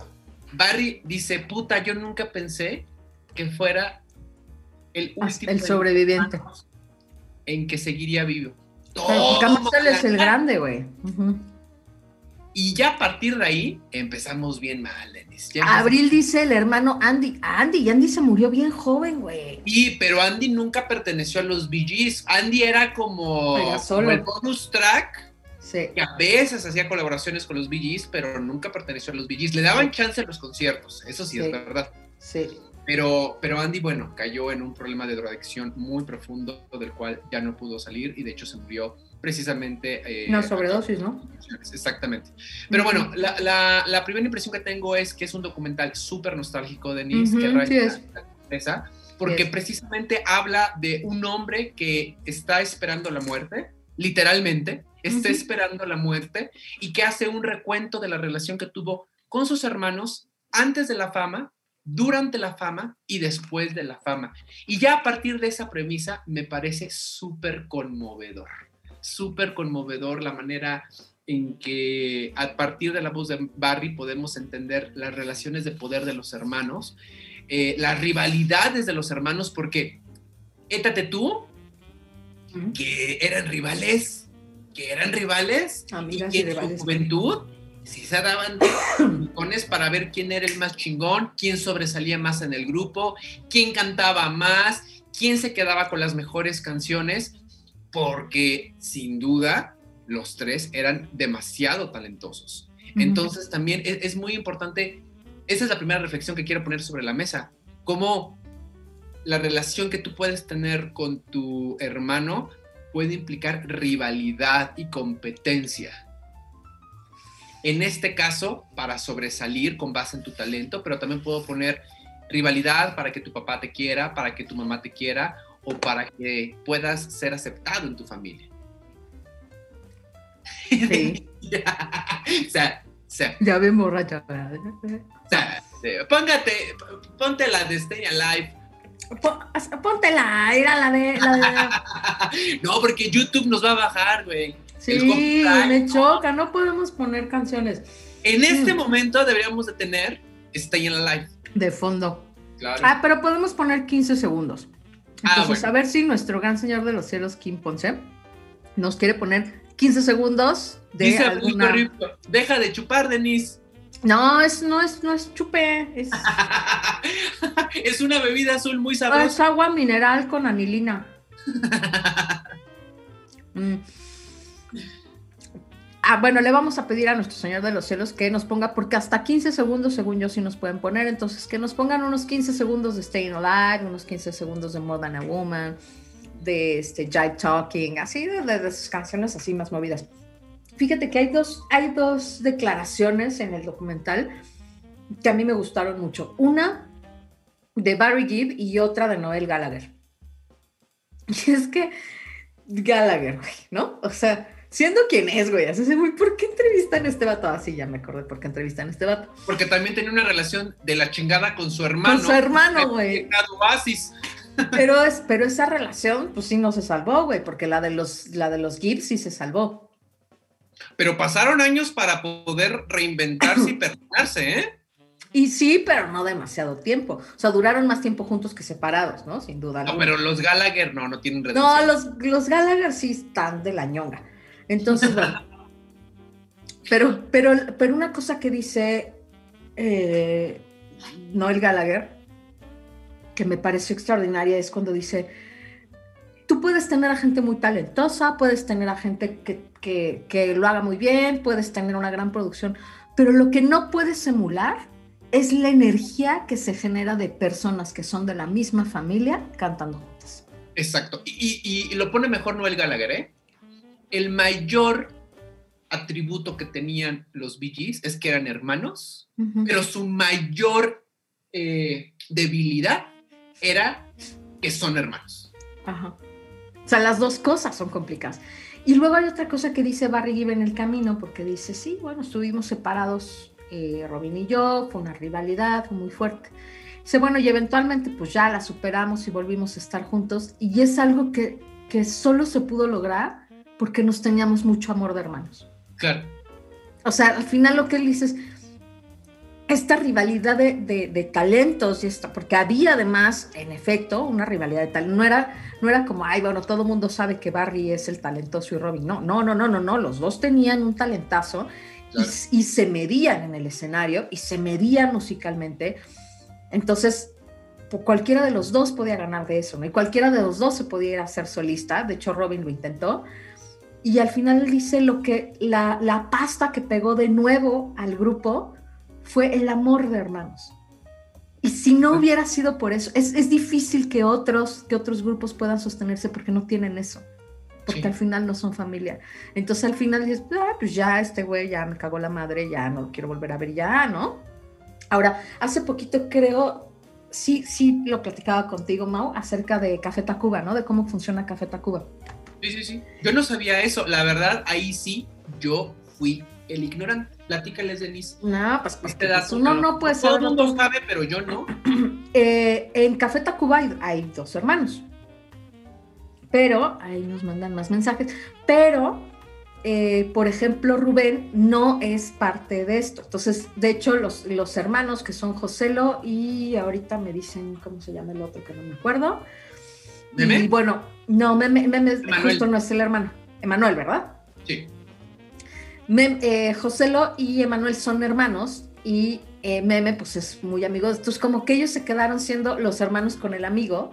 Barry dice, puta, yo nunca pensé que fuera el último El sobreviviente. en que seguiría vivo. Además él es el grande, güey. Ujú. Y ya a partir de ahí empezamos bien mal, Denis. Ya empezamos- Abril dice el hermano Andy. Andy, y Andy se murió bien joven, güey. Sí, pero Andy nunca perteneció a los Gees. Andy era como, el bonus track, Sí. que a veces hacía colaboraciones con los Gees, pero nunca perteneció a los Gees. Le daban chance en los conciertos, eso sí, Sí. es verdad. Sí. Pero, pero Andy, bueno, cayó en un problema de drogadicción muy profundo, del cual ya no pudo salir y de hecho se murió precisamente. eh, Una sobredosis, ¿no? Exactamente. Pero bueno, la, la- la primera impresión que tengo es que es un documental súper nostálgico, Denise, que Ujú, raya sí es. la tristeza, porque precisamente habla de un hombre que está esperando la muerte, literalmente, está esperando la muerte y que hace un recuento de la relación que tuvo con sus hermanos antes de la fama, durante la fama y después de la fama. Y ya a partir de esa premisa me parece súper conmovedor, súper conmovedor la manera en que a partir de la voz de Barry podemos entender las relaciones de poder de los hermanos, eh, las rivalidades de los hermanos, porque étate tú, que eran rivales, que eran rivales, Amigas y y en su juventud sí se daban rincones para ver quién era el más chingón, quién sobresalía más en el grupo, quién cantaba más, quién se quedaba con las mejores canciones, porque sin duda los tres eran demasiado talentosos. Entonces también es, es muy importante, esa es la primera reflexión que quiero poner sobre la mesa, cómo la relación que tú puedes tener con tu hermano puede implicar rivalidad y competencia. En este caso, para sobresalir con base en tu talento, pero también puedo poner rivalidad para que tu papá te quiera, para que tu mamá te quiera o para que puedas ser aceptado en tu familia. Sí. (laughs) o sea, o sea, Ya ven borracha. o sea, eh, póngate, ponte la de Stay Alive. Po- Póntela, era la de. La de... (laughs) no, porque YouTube nos va a bajar, güey. Sí, me choca, no podemos poner canciones En este Mm. momento deberíamos de tener Stay Alive. de fondo. Claro. Ah, pero podemos poner 15 segundos. Ah, Entonces, bueno. a ver si nuestro gran señor de los cielos, Kim Ponce, nos quiere poner 15 segundos de Dice alguna... Deja de chupar, Denise. No, es, no, es, no es chupe, es, (laughs) es una bebida azul muy es sabrosa. agua mineral con anilina. (laughs) Mm. Ah, bueno, le vamos a pedir a nuestro Señor de los Cielos que nos ponga, porque hasta 15 segundos, según yo, sí nos pueden poner. Entonces, que nos pongan unos 15 segundos de Staying Alive, unos 15 segundos de More Than a Woman, de este Jive Talking, así, de, de- de sus canciones así más movidas. Fíjate que hay dos, hay dos declaraciones en el documental que a mí me gustaron mucho. Una de Barry Gibb y otra de Noel Gallagher. (laughs) Y es que Gallagher, ¿no? O sea, siendo quien es, güey, así, güey, ¿por qué entrevistan a este vato? Ah, sí, ya me acordé por qué entrevistan a este vato. Porque también tenía una relación de la chingada con su hermano. Con su hermano, güey. Oasis. (laughs) Pero, es, pero esa relación, pues sí, no se salvó, güey, porque la de los, la de los Gibbs sí se salvó. Pero pasaron años para poder reinventarse y (clears throat) perdonarse, ¿eh? Y sí, pero no demasiado tiempo. O sea, duraron más tiempo juntos que separados, ¿no? Sin duda. No, alguna. pero los Gallagher no, no tienen No, redención. los, los Gallagher sí están de la ñonga. Entonces, bueno. pero, pero, pero una cosa que dice eh, Noel Gallagher, que me pareció extraordinaria, es cuando dice, tú puedes tener a gente muy talentosa, puedes tener a gente que, que, lo haga muy bien, puedes tener una gran producción, pero lo que no puedes emular es la energía que se genera de personas que son de la misma familia cantando juntas. Exacto. Y- y lo pone mejor Noel Gallagher, ¿eh? El mayor atributo que tenían los Bee Gees es que eran hermanos, pero su mayor eh, debilidad era que son hermanos. Ajá. O sea, las dos cosas son complicadas. Y luego hay otra cosa que dice Barry Gibb en el camino, porque dice, sí, bueno, estuvimos separados eh, Robin y yo, fue una rivalidad muy fuerte. Dice, bueno, y eventualmente pues ya la superamos y volvimos a estar juntos y es algo que, que solo se pudo lograr porque nos teníamos mucho amor de hermanos. Claro. O sea, al final lo que él dice es, esta rivalidad de, de, talentos, y esta, porque había además, en efecto, una rivalidad de talentos. No era, no era como, ay, bueno, todo el mundo sabe que Barry es el talentoso y Robin. No, no, no, no, no, no. Los dos tenían un talentazo y, y, se medían en el escenario y se medían musicalmente. Entonces, cualquiera de los dos podía ganar de eso, ¿no? Y cualquiera de los dos se podía ir a ser solista. De hecho, Robin lo intentó. Y al final dice lo que la, la pasta que pegó de nuevo al grupo fue el amor de hermanos. Y si no hubiera sido por eso, es, es difícil que otros, que otros grupos puedan sostenerse porque no tienen eso. Porque al final no son familia. Entonces al final dices, ah, pues ya este güey ya me cagó la madre, ya no lo quiero volver a ver, ya, ¿no? Ahora, hace poquito creo, sí, sí lo platicaba contigo, Mau, acerca de Café Tacuba, ¿no? De cómo funciona Café Tacuba. Sí, sí, sí. Yo no sabía eso. La verdad, ahí sí, yo fui el ignorante. Platícales, Denise. No, pues, pues este dato, no, no puede ser. Todo el mundo sabe, pero yo no. (clears throat) Eh, en Café Tacuba hay, dos hermanos. Pero, ahí nos mandan más mensajes. Pero, eh, por ejemplo, Rubén no es parte de esto. Entonces, de hecho, los, los hermanos que son Joselo y ahorita me dicen cómo se llama el otro que no me acuerdo. ¿Meme? Y bueno, no, Meme, Meme justo no es el hermano. Emanuel, ¿verdad? Sí. Eh, Joselo y Emanuel son hermanos y eh, Meme pues es muy amigo. Entonces como que ellos se quedaron siendo los hermanos con el amigo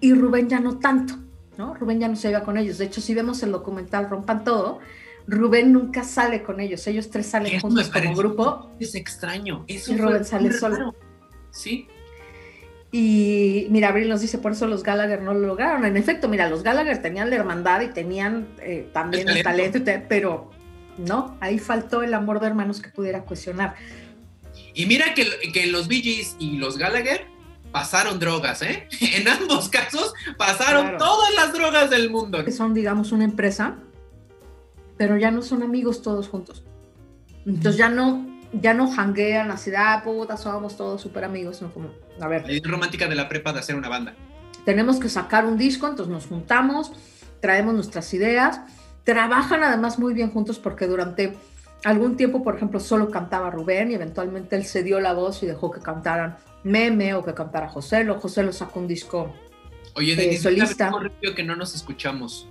y Rubén ya no tanto, ¿no? Rubén ya no se iba con ellos. De hecho, si vemos el documental Rompan Todo, Rubén nunca sale con ellos. Ellos tres salen juntos como grupo. Es extraño. Eso y Rubén sale solo. Sí. Y mira, Abril nos dice, por eso los Gallagher no lo lograron. En efecto, mira, los Gallagher tenían la hermandad y tenían eh, también el talento, pero ¿no? Ahí faltó el amor de hermanos que pudiera cuestionar. Y mira que, que los Bee Gees y los Gallagher pasaron drogas, ¿eh? (laughs) En ambos casos pasaron todas las drogas del mundo. Que son, digamos, una empresa, pero ya no son amigos todos juntos. Entonces ya no, ya no hanguean así de, ah, puta, somos todos súper amigos, no como, a ver. La romántica de la prepa de hacer una banda. Tenemos que sacar un disco, entonces nos juntamos, traemos nuestras ideas, Trabajan además muy bien juntos porque durante algún tiempo, por ejemplo, solo cantaba Rubén y eventualmente él cedió la voz y dejó que cantaran Meme o que cantara José. Lo José lo sacó un disco Oye, eh, solista. que no nos escuchamos.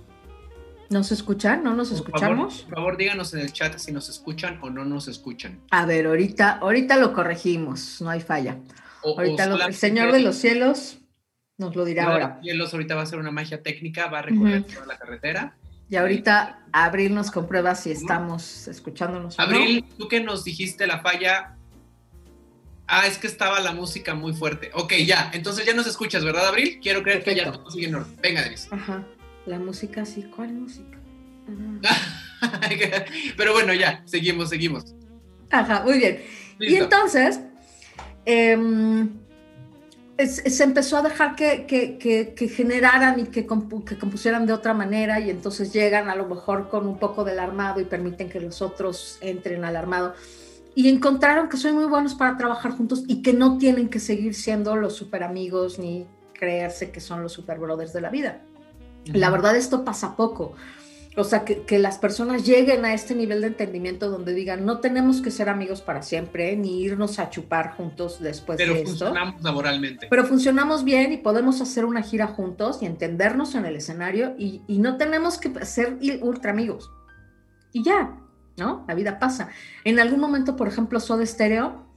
¿Nos escuchan? ¿No nos escuchamos? por favor, díganos en el chat si nos escuchan o no nos escuchan. A ver, ahorita, ahorita lo corregimos, no hay falla. ahorita el Señor de los Cielos nos lo dirá ahora. El Cielos ahorita va a ser una magia técnica, va a recorrer toda la carretera y ahorita Abril nos comprueba si estamos escuchándonos. Abril, tú que nos dijiste la falla. Ah, es que estaba la música muy fuerte. Ok, ya. Entonces ya nos escuchas, ¿verdad, Abril? Quiero creer que ya todo sigue en orden. Venga, Denise. Ajá. La música, sí. ¿Cuál música? (laughs) Pero bueno, ya. Seguimos, seguimos. Ajá, muy bien. Y entonces, eh, se empezó a dejar que, que, generaran y que, compusieran de otra manera y entonces llegan a lo mejor con un poco del armado y permiten que los otros entren al armado. Y encontraron que son muy buenos para trabajar juntos y que no tienen que seguir siendo los super amigos ni creerse que son los super brothers de la vida. La verdad esto pasa poco. O sea, que, las personas lleguen a este nivel de entendimiento donde digan, no tenemos que ser amigos para siempre, ni irnos a chupar juntos después de esto. Pero funcionamos laboralmente. Pero funcionamos bien y podemos hacer una gira juntos y entendernos en el escenario y, y no tenemos que ser ultra amigos. Y ya, ¿no? La vida pasa. En algún momento, por ejemplo, Soda Stereo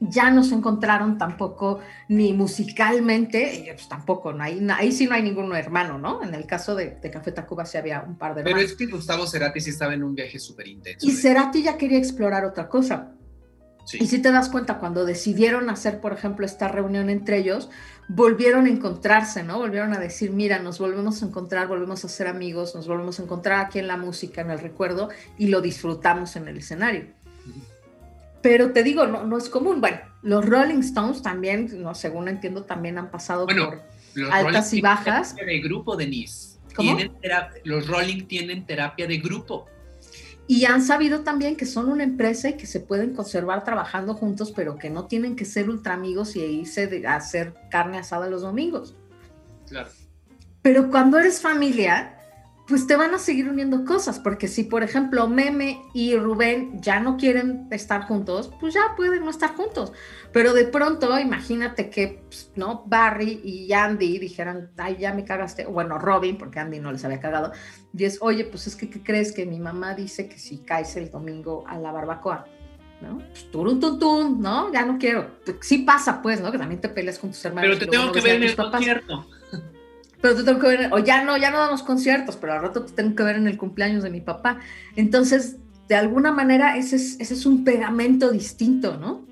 ya no se encontraron tampoco ni musicalmente, ellos tampoco, no hay, ahí sí no hay ningún hermano, ¿no? En el caso de, Café Tacuba sí había un par de hermanos. Pero es que Gustavo Cerati sí estaba en un viaje súper intenso. Y Cerati ya quería explorar otra cosa. Y si te das cuenta, cuando decidieron hacer, por ejemplo, esta reunión entre ellos, volvieron a encontrarse, ¿no? Volvieron a decir, mira, nos volvemos a encontrar, volvemos a ser amigos, nos volvemos a encontrar aquí en la música, en el recuerdo, y lo disfrutamos en el escenario. Pero te digo, no, no es común. Bueno, los Rolling Stones también, no, según entiendo, también han pasado por altas y bajas. De grupo, Denise. ¿Cómo? los Rolling tienen terapia de grupo. y han sabido también que son una empresa y que se pueden conservar trabajando juntos, pero que no tienen que ser ultra amigos y irse a hacer carne asada los domingos. Claro. Pero cuando eres familia, pues te van a seguir uniendo cosas, porque si por ejemplo Meme y Rubén ya no quieren estar juntos, pues ya pueden no estar juntos. Pero de pronto, imagínate que, pues, ¿no? Barry y Andy dijeran, ay, ya me cagaste, bueno, Robin, porque Andy no les había cagado, y es, oye, pues es que, ¿qué crees? Que mi mamá dice que si caes el domingo a la barbacoa, ¿no? Pues turun, tun, ¿no? Ya no quiero. Sí pasa, pues, ¿no? Que también te peleas con tus hermanos. Pero te tengo que ver en el concierto. Pero te tengo que ver, o ya no, ya no damos conciertos, pero al rato te tengo que ver en el cumpleaños de mi papá. Entonces, de alguna manera, ese es, ese es un pegamento distinto, ¿no?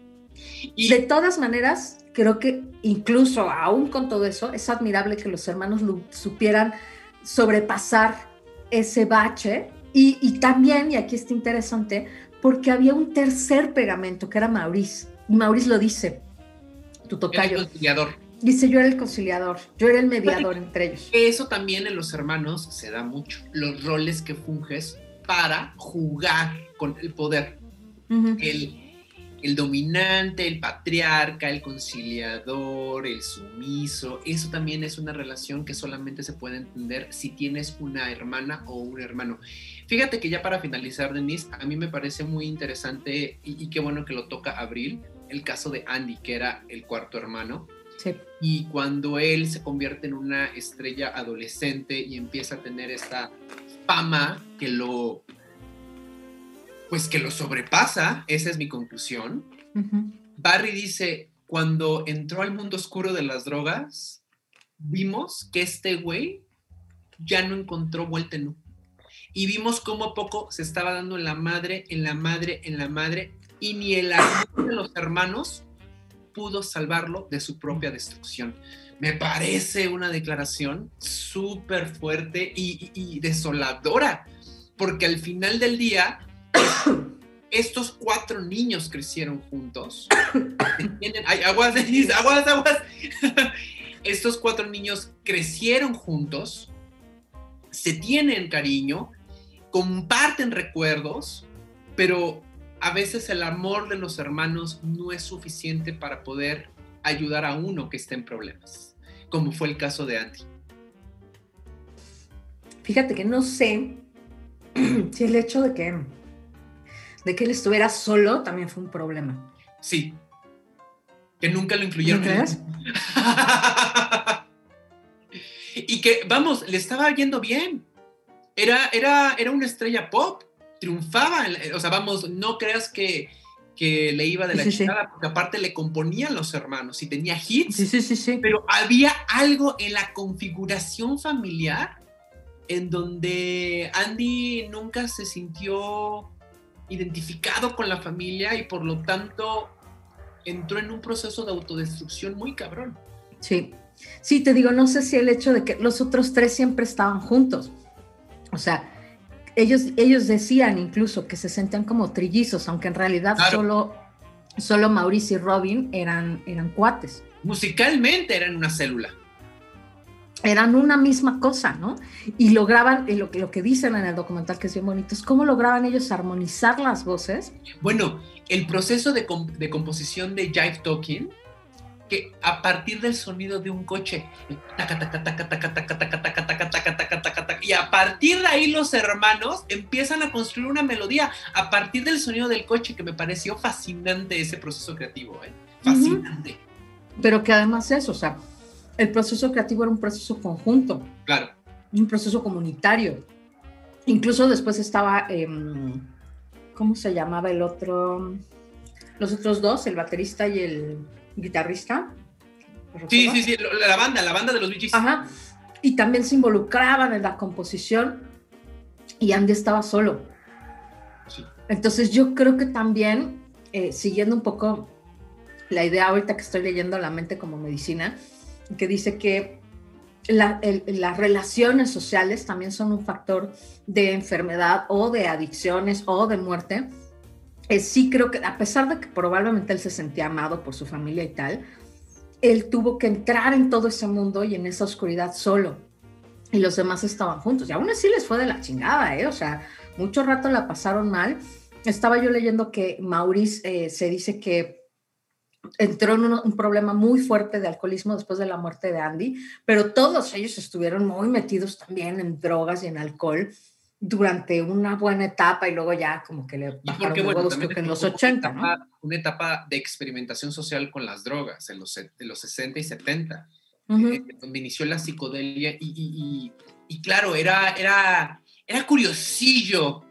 Y de todas maneras, creo que incluso aún con todo eso, es admirable que los hermanos supieran sobrepasar ese bache. Y, y también, y aquí está interesante, porque había un tercer pegamento que era Maurice. Y Maurice lo dice, tu tocayo. El Dice, yo era el conciliador, yo era el mediador entre ellos. Eso también en los hermanos se da mucho, los roles que funges para jugar con el poder. el, el, dominante, el patriarca, el conciliador, el sumiso, eso también es una relación que solamente se puede entender si tienes una hermana o un hermano. Fíjate que ya para finalizar, Denise, a mí me parece muy interesante y, y qué bueno que lo toca Abril, el caso de Andy, que era el cuarto hermano y cuando él se convierte en una estrella adolescente y empieza a tener esta fama que lo, pues que lo sobrepasa, esa es mi conclusión. Barry dice, cuando entró al mundo oscuro de las drogas, vimos que este güey ya no encontró vuelta en Y vimos cómo poco se estaba dando en la madre, en la madre, en la madre, y ni el amor de los hermanos pudo salvarlo de su propia destrucción. Me parece una declaración súper fuerte y, desoladora, porque al final del día, (coughs) estos cuatro niños crecieron juntos. (coughs) Ay, aguas, aguas, aguas. (laughs) Estos cuatro niños crecieron juntos, se tienen cariño, comparten recuerdos, pero a veces el amor de los hermanos no es suficiente para poder ayudar a uno que esté en problemas, como fue el caso de Andy. Fíjate que no sé (clears throat) si el hecho de que, de que él estuviera solo también fue un problema. Sí, que nunca lo incluyeron. crees? (laughs) y que, vamos, le estaba yendo bien. Era, era, era una estrella pop triunfaba, o sea, vamos, no creas que, que le iba de la sí, porque aparte le componían los hermanos y tenía hits, sí, sí, sí, pero había algo en la configuración familiar en donde Andy nunca se sintió identificado con la familia y por lo tanto entró en un proceso de autodestrucción muy cabrón. Sí, sí, te digo, no sé si el hecho de que los otros tres siempre estaban juntos, o sea, ellos, ellos decían incluso que se sentían como trillizos, aunque en realidad solo, solo Mauricio y Robin eran, eran cuates. Musicalmente eran una célula. Eran una misma cosa, ¿no? Y lograban, lo, lo que dicen en el documental que es bien bonito, es cómo lograban ellos armonizar las voces. Bueno, el proceso de, de composición de Jive Talking que a partir del sonido de un coche, y a partir de ahí los hermanos empiezan a construir una melodía a partir del sonido del coche, que me pareció fascinante ese proceso creativo, fascinante. Pero que además es, o sea, el proceso creativo era un proceso conjunto. Claro. Un proceso comunitario. Incluso después estaba, ¿cómo se llamaba el otro? Los otros dos, el baterista y el guitarrista. Sí, sí, sí, la banda, la banda de los bichis. Ajá. Y también se involucraban en la composición y Andy estaba solo. Sí. Entonces yo creo que también, eh, siguiendo un poco la idea ahorita que estoy leyendo La mente como medicina, que dice que las relaciones sociales también son un factor de enfermedad o de adicciones o de muerte eh, sí creo que a pesar de que probablemente él se sentía amado por su familia y tal, él tuvo que entrar en todo ese mundo y en esa oscuridad solo. Y los demás estaban juntos. Y aún así les fue de la chingada, ¿eh? O sea, mucho rato la pasaron mal. Estaba yo leyendo que Maurice eh, se dice que entró en un, un, problema muy fuerte de alcoholismo después de la muerte de Andy, pero todos ellos estuvieron muy metidos también en drogas y en alcohol durante una buena etapa y luego ya como que le bajaron porque, bueno, creo que en los 80, una etapa, ¿no? Una etapa de experimentación social con las drogas en los, de los 60 y 70, uh -huh. eh, donde inició la psicodelia y, y, y, y, claro, era, era, era curiosillo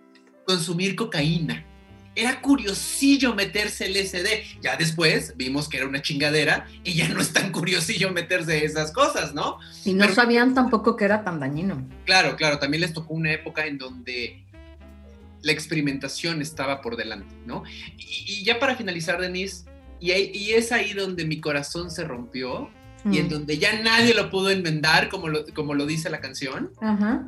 consumir cocaína. Era curiosillo meterse el SD. Ya después vimos que era una chingadera y ya no es tan curiosillo meterse esas cosas, ¿no? Y no Pero, sabían tampoco que era tan dañino. Claro, claro. También les tocó una época en donde la experimentación estaba por delante, ¿no? Y, y ya para finalizar, Denise, y, y, es ahí donde mi corazón se rompió mm. y en donde ya nadie lo pudo enmendar, como lo, como lo dice la canción. Ajá.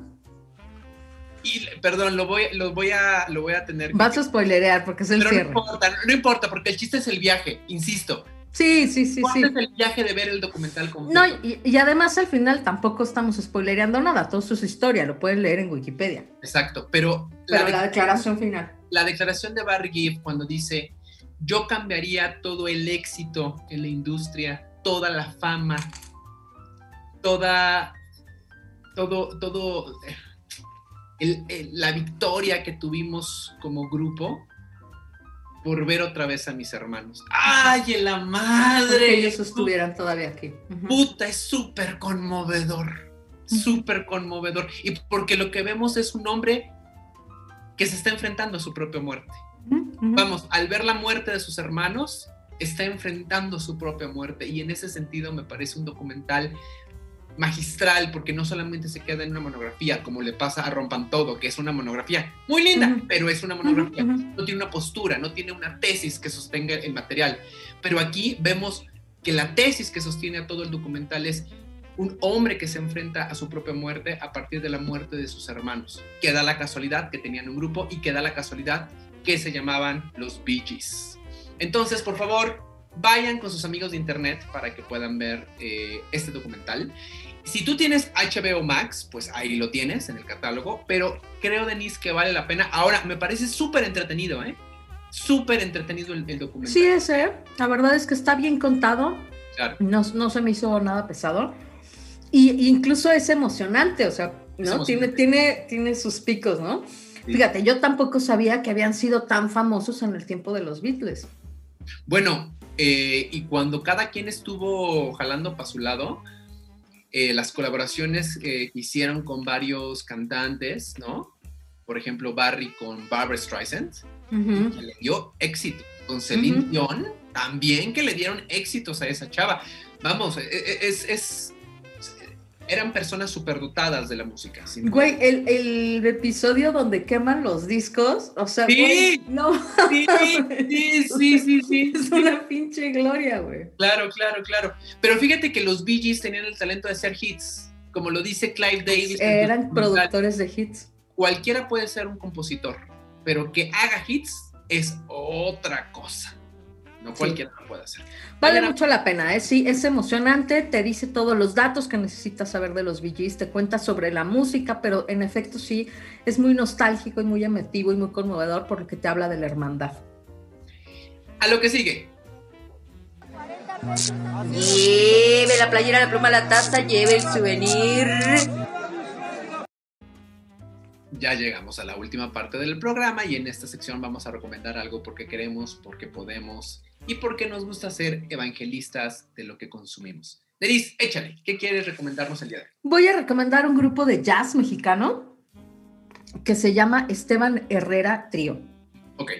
Y, perdón, lo voy, lo voy a, lo voy a tener. Vas que... a spoilerear porque es el Pero cierre. No importa, no importa, porque el chiste es el viaje, insisto. Sí, sí, sí, sí. es el viaje de ver el documental completo? No, y, y, además al final tampoco estamos spoilereando nada, todo eso es historia, lo pueden leer en Wikipedia. Exacto, pero... Pero la, la declaración final. La declaración de Barry Gibb cuando dice, yo cambiaría todo el éxito en la industria, toda la fama, toda... Todo, todo... El, el, la victoria que tuvimos como grupo por ver otra vez a mis hermanos. ¡Ay, en la madre! Que ellos estuvieran todavía aquí. Uh -huh. Puta, es súper conmovedor. Súper conmovedor. Y porque lo que vemos es un hombre que se está enfrentando a su propia muerte. Uh -huh. Vamos, al ver la muerte de sus hermanos, está enfrentando su propia muerte. Y en ese sentido me parece un documental magistral, porque no solamente se queda en una monografía, como le pasa a Rompan Todo, que es una monografía muy linda, uh -huh. pero es una monografía, uh -huh. no tiene una postura, no tiene una tesis que sostenga el material. Pero aquí vemos que la tesis que sostiene a todo el documental es un hombre que se enfrenta a su propia muerte a partir de la muerte de sus hermanos, que da la casualidad que tenían un grupo y que da la casualidad que se llamaban los Bee Gees. Entonces, por favor, vayan con sus amigos de internet para que puedan ver eh, este documental. Si tú tienes HBO Max, pues ahí lo tienes en el catálogo, pero creo, Denise, que vale la pena. Ahora, me parece súper entretenido, ¿eh? Súper entretenido el, el, documental. Sí, es, ¿eh? La verdad es que está bien contado. Claro. No, no se me hizo nada pesado. Y incluso es emocionante, o sea, ¿no? Tiene, tiene, tiene sus picos, ¿no? Sí. Fíjate, yo tampoco sabía que habían sido tan famosos en el tiempo de los Beatles. Bueno, eh, y cuando cada quien estuvo jalando para su lado, eh, las colaboraciones que hicieron con varios cantantes, ¿no? Por ejemplo, Barry con Barbara Streisand, uh -huh. que le dio éxito. Con Celine uh -huh. Dion, también que le dieron éxitos a esa chava. Vamos, e, e, es, es, eran personas superdotadas de la música. Güey, el, el, episodio donde queman los discos, o sea, sí, güey, no. Sí, sí, sí, sí, sí. Es una pinche gloria, güey. Claro, claro, claro. Pero fíjate que los Bee Gees tenían el talento de hacer hits, como lo dice Clive Davis. Eran productores de hits. Cualquiera puede ser un compositor, pero que haga hits es otra cosa. No cualquiera sí. lo puede hacer. Vale mucho la pena, ¿eh? sí, es emocionante, te dice todos los datos que necesitas saber de los VGs, te cuenta sobre la música, pero en efecto sí, es muy nostálgico y muy emotivo y muy conmovedor porque te habla de la hermandad. A lo que sigue. Lleve la playera, la pluma, la taza, lleve el souvenir. Ya llegamos a la última parte del programa y en esta sección vamos a recomendar algo porque queremos, porque podemos y porque nos gusta ser evangelistas de lo que consumimos. Denise, échale, ¿qué quieres recomendarnos el día de hoy? Voy a recomendar un grupo de jazz mexicano que se llama Esteban Herrera Trío. Ok.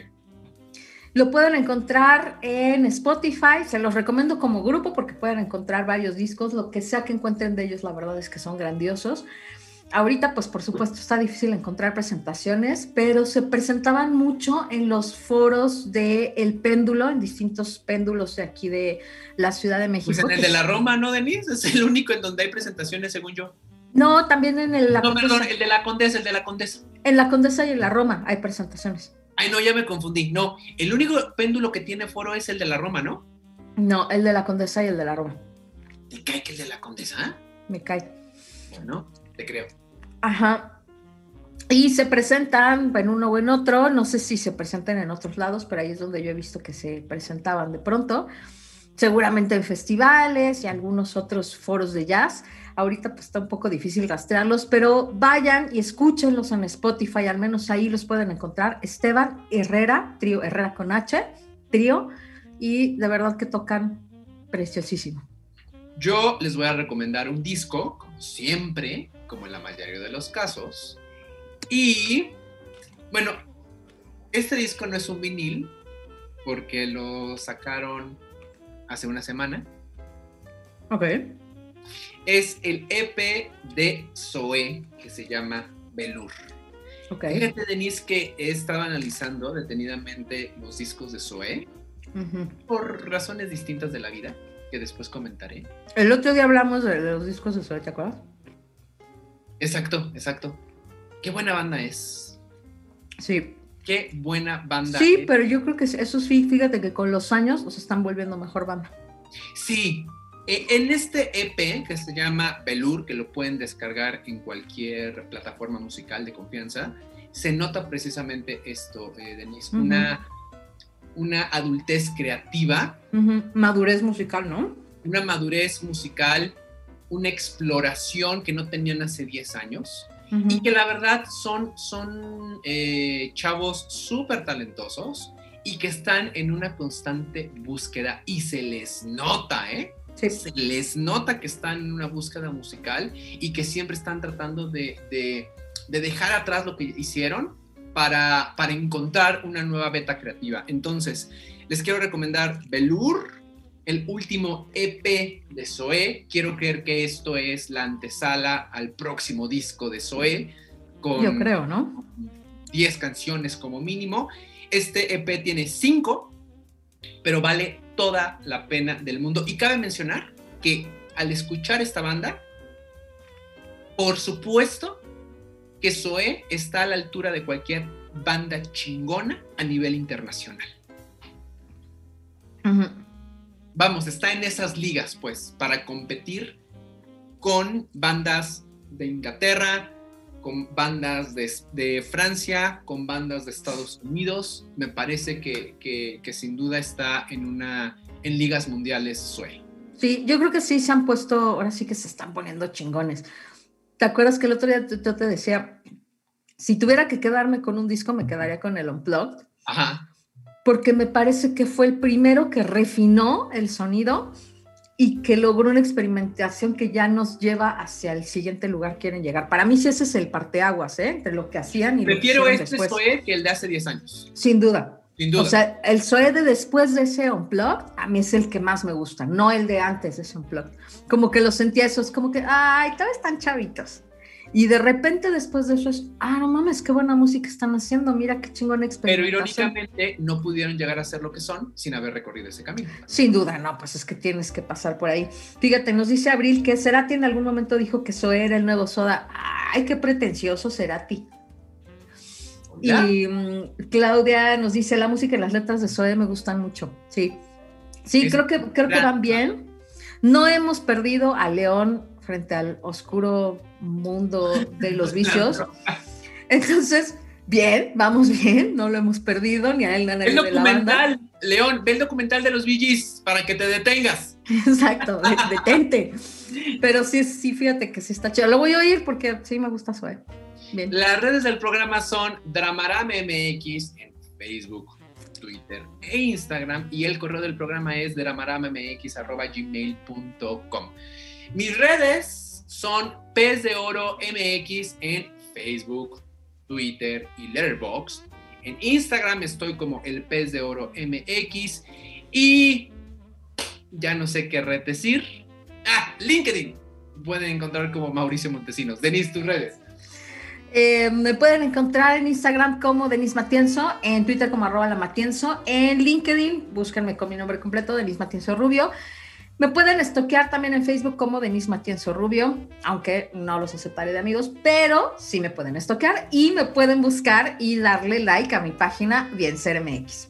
Lo pueden encontrar en Spotify, se los recomiendo como grupo porque pueden encontrar varios discos, lo que sea que encuentren de ellos, la verdad es que son grandiosos. Ahorita, pues por supuesto, está difícil encontrar presentaciones, pero se presentaban mucho en los foros de El Péndulo, en distintos péndulos de aquí de la Ciudad de México. Pues en el de la Roma, ¿no, Denise? Es el único en donde hay presentaciones, según yo. No, también en el... La no, Condesa. perdón, el de la Condesa, el de la Condesa. En la Condesa y en la Roma hay presentaciones. Ay, no, ya me confundí. No, el único péndulo que tiene foro es el de la Roma, ¿no? No, el de la Condesa y el de la Roma. ¿Te cae que el de la Condesa? Me cae. Bueno, te creo. Ajá. Y se presentan en uno o en otro, no sé si se presentan en otros lados, pero ahí es donde yo he visto que se presentaban de pronto, seguramente en festivales y algunos otros foros de jazz. Ahorita pues está un poco difícil rastrearlos, pero vayan y escúchenlos en Spotify, al menos ahí los pueden encontrar. Esteban Herrera, trío Herrera con H, trío, y de verdad que tocan preciosísimo. Yo les voy a recomendar un disco, como siempre, como en la mayoría de los casos, y bueno, este disco no es un vinil porque lo sacaron hace una semana. Ok. Es el EP de Zoe que se llama Belur. Ok. Fíjate, Denise, que he estado analizando detenidamente los discos de Zoe por razones distintas de la vida que después comentaré. El otro día hablamos de, de los discos de Zoe, ¿te acuerdas? Exacto, exacto. Qué buena banda es. Sí. Qué buena banda. Sí, es. pero yo creo que eso sí, fíjate que con los años nos están volviendo mejor banda. Sí, eh, en este EP que se llama Belur, que lo pueden descargar en cualquier plataforma musical de confianza, se nota precisamente esto, eh, Denise, una, una adultez creativa. Madurez musical, ¿no? una madurez musical, una exploración que no tenían hace 10 años y que la verdad son, son eh, chavos súper talentosos y que están en una constante búsqueda y se les nota, ¿eh? Sí. se les nota que están en una búsqueda musical y que siempre están tratando de, de- de dejar atrás lo que hicieron para, para encontrar una nueva beta creativa. Entonces, les quiero recomendar Belur, el último EP de Zoé. Quiero creer que esto es la antesala al próximo disco de Zoé. Con Yo creo, ¿no? 10 canciones como mínimo. Este EP tiene 5, pero vale toda la pena del mundo. Y cabe mencionar que al escuchar esta banda, por supuesto que Zoé está a la altura de cualquier banda chingona a nivel internacional. Ujú. Vamos, está en esas ligas, pues, para competir con bandas de Inglaterra, con bandas de, de Francia, con bandas de Estados Unidos. Me parece que, que- que sin duda está en, una, en ligas mundiales Zoe. Sí, yo creo que sí se han puesto, ahora sí que se están poniendo chingones. ¿Te acuerdas que el otro día yo te decía, si tuviera que quedarme con un disco, me quedaría con el Unplugged? Ajá. Porque me parece que fue el primero que refinó el sonido y que logró una experimentación que ya nos lleva hacia el siguiente lugar que quieren llegar. Para mí sí ese es el parteaguas, ¿eh? Entre lo que hacían y lo que Prefiero este después. Que el de hace 10 años. Sin duda. Sin duda. O sea, el Zoe de después de ese Unplugged, a mí es el que más me gusta, no el de antes de ese Unplugged. Como que lo sentía eso, es como que, ay, todavía están chavitos. Y de repente después de eso es, ah, no mames, qué buena música están haciendo, mira qué chingona pero experimentación. irónicamente no pudieron llegar a ser lo que son sin haber recorrido ese camino. Sin duda, no, pues es que tienes que pasar por ahí. Fíjate, nos dice Abril que Cerati en algún momento dijo que Zoe era el nuevo Soda. Ay, qué pretencioso Cerati. ¿Ya? Y mm, Claudia nos dice, la música y las letras de Zoe me gustan mucho. Sí, sí, Es creo que, creo que van bien. No hemos perdido a León frente al oscuro mundo de los (laughs) vicios. Entonces, bien, vamos bien, no lo hemos perdido, ni a él ni a nadie El de la banda. documental, León, ve el documental de los VGs para que te detengas. Exacto, de- (laughs) detente. Pero sí, sí, fíjate que sí está chido. Lo voy a oír porque sí me gusta Zoe. Bien. Las redes del programa son Dramarama MX en Facebook, Twitter e Instagram y el correo del programa es dramaramamx.gmail.com. Mis redes son Pez de Oro MX en Facebook, Twitter y Letterboxd. En Instagram estoy como el Pez de Oro MX y ya no sé qué red decir. Ah, LinkedIn. Pueden encontrar como Mauricio Montesinos. Denise, tus redes. Eh, me pueden encontrar en Instagram como Denise Matienzo, en Twitter como arroba la Matienzo, en LinkedIn, búsquenme con mi nombre completo, Denise Matienzo Rubio. Me pueden estoquear también en Facebook como Denise Matienzo Rubio, aunque no los aceptaré de amigos, pero sí me pueden estoquear y me pueden buscar y darle like a mi página Bien Ser MX.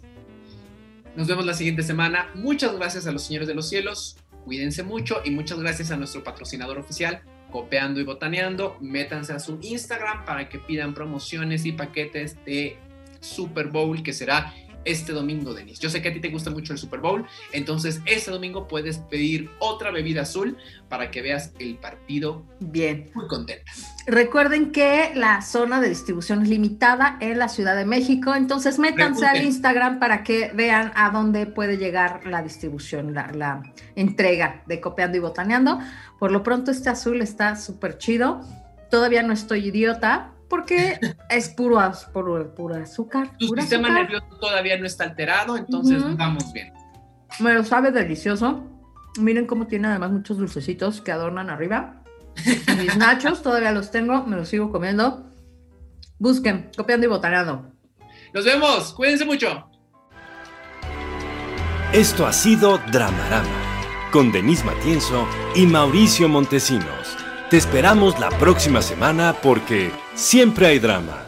Nos vemos la siguiente semana. Muchas gracias a los señores de los cielos. Cuídense mucho y muchas gracias a nuestro patrocinador oficial, copeando y botaneando. Métanse a su Instagram para que pidan promociones y paquetes de Super Bowl que será este domingo, Denis. Yo sé que a ti te gusta mucho el Super Bowl, entonces este domingo puedes pedir otra bebida azul para que veas el partido Bien. muy contenta. Recuerden que la zona de distribución es limitada en la Ciudad de México, entonces métanse al. Instagram para que vean a dónde puede llegar la distribución, la, la entrega de Copiando y Botaneando. Por lo pronto este azul está súper chido. Todavía no estoy idiota porque es puro, az- puro, puro azúcar. Tu sistema azúcar. nervioso todavía no está alterado, entonces vamos bien. Me lo sabe delicioso. Miren cómo tiene además muchos dulcecitos que adornan arriba. Mis (laughs) nachos todavía los tengo, me los sigo comiendo. Busquen, copiando y botaneando. Nos vemos, cuídense mucho. Esto ha sido Dramarama, con Denise Matienzo y Mauricio Montesinos. Te esperamos la próxima semana porque siempre hay drama.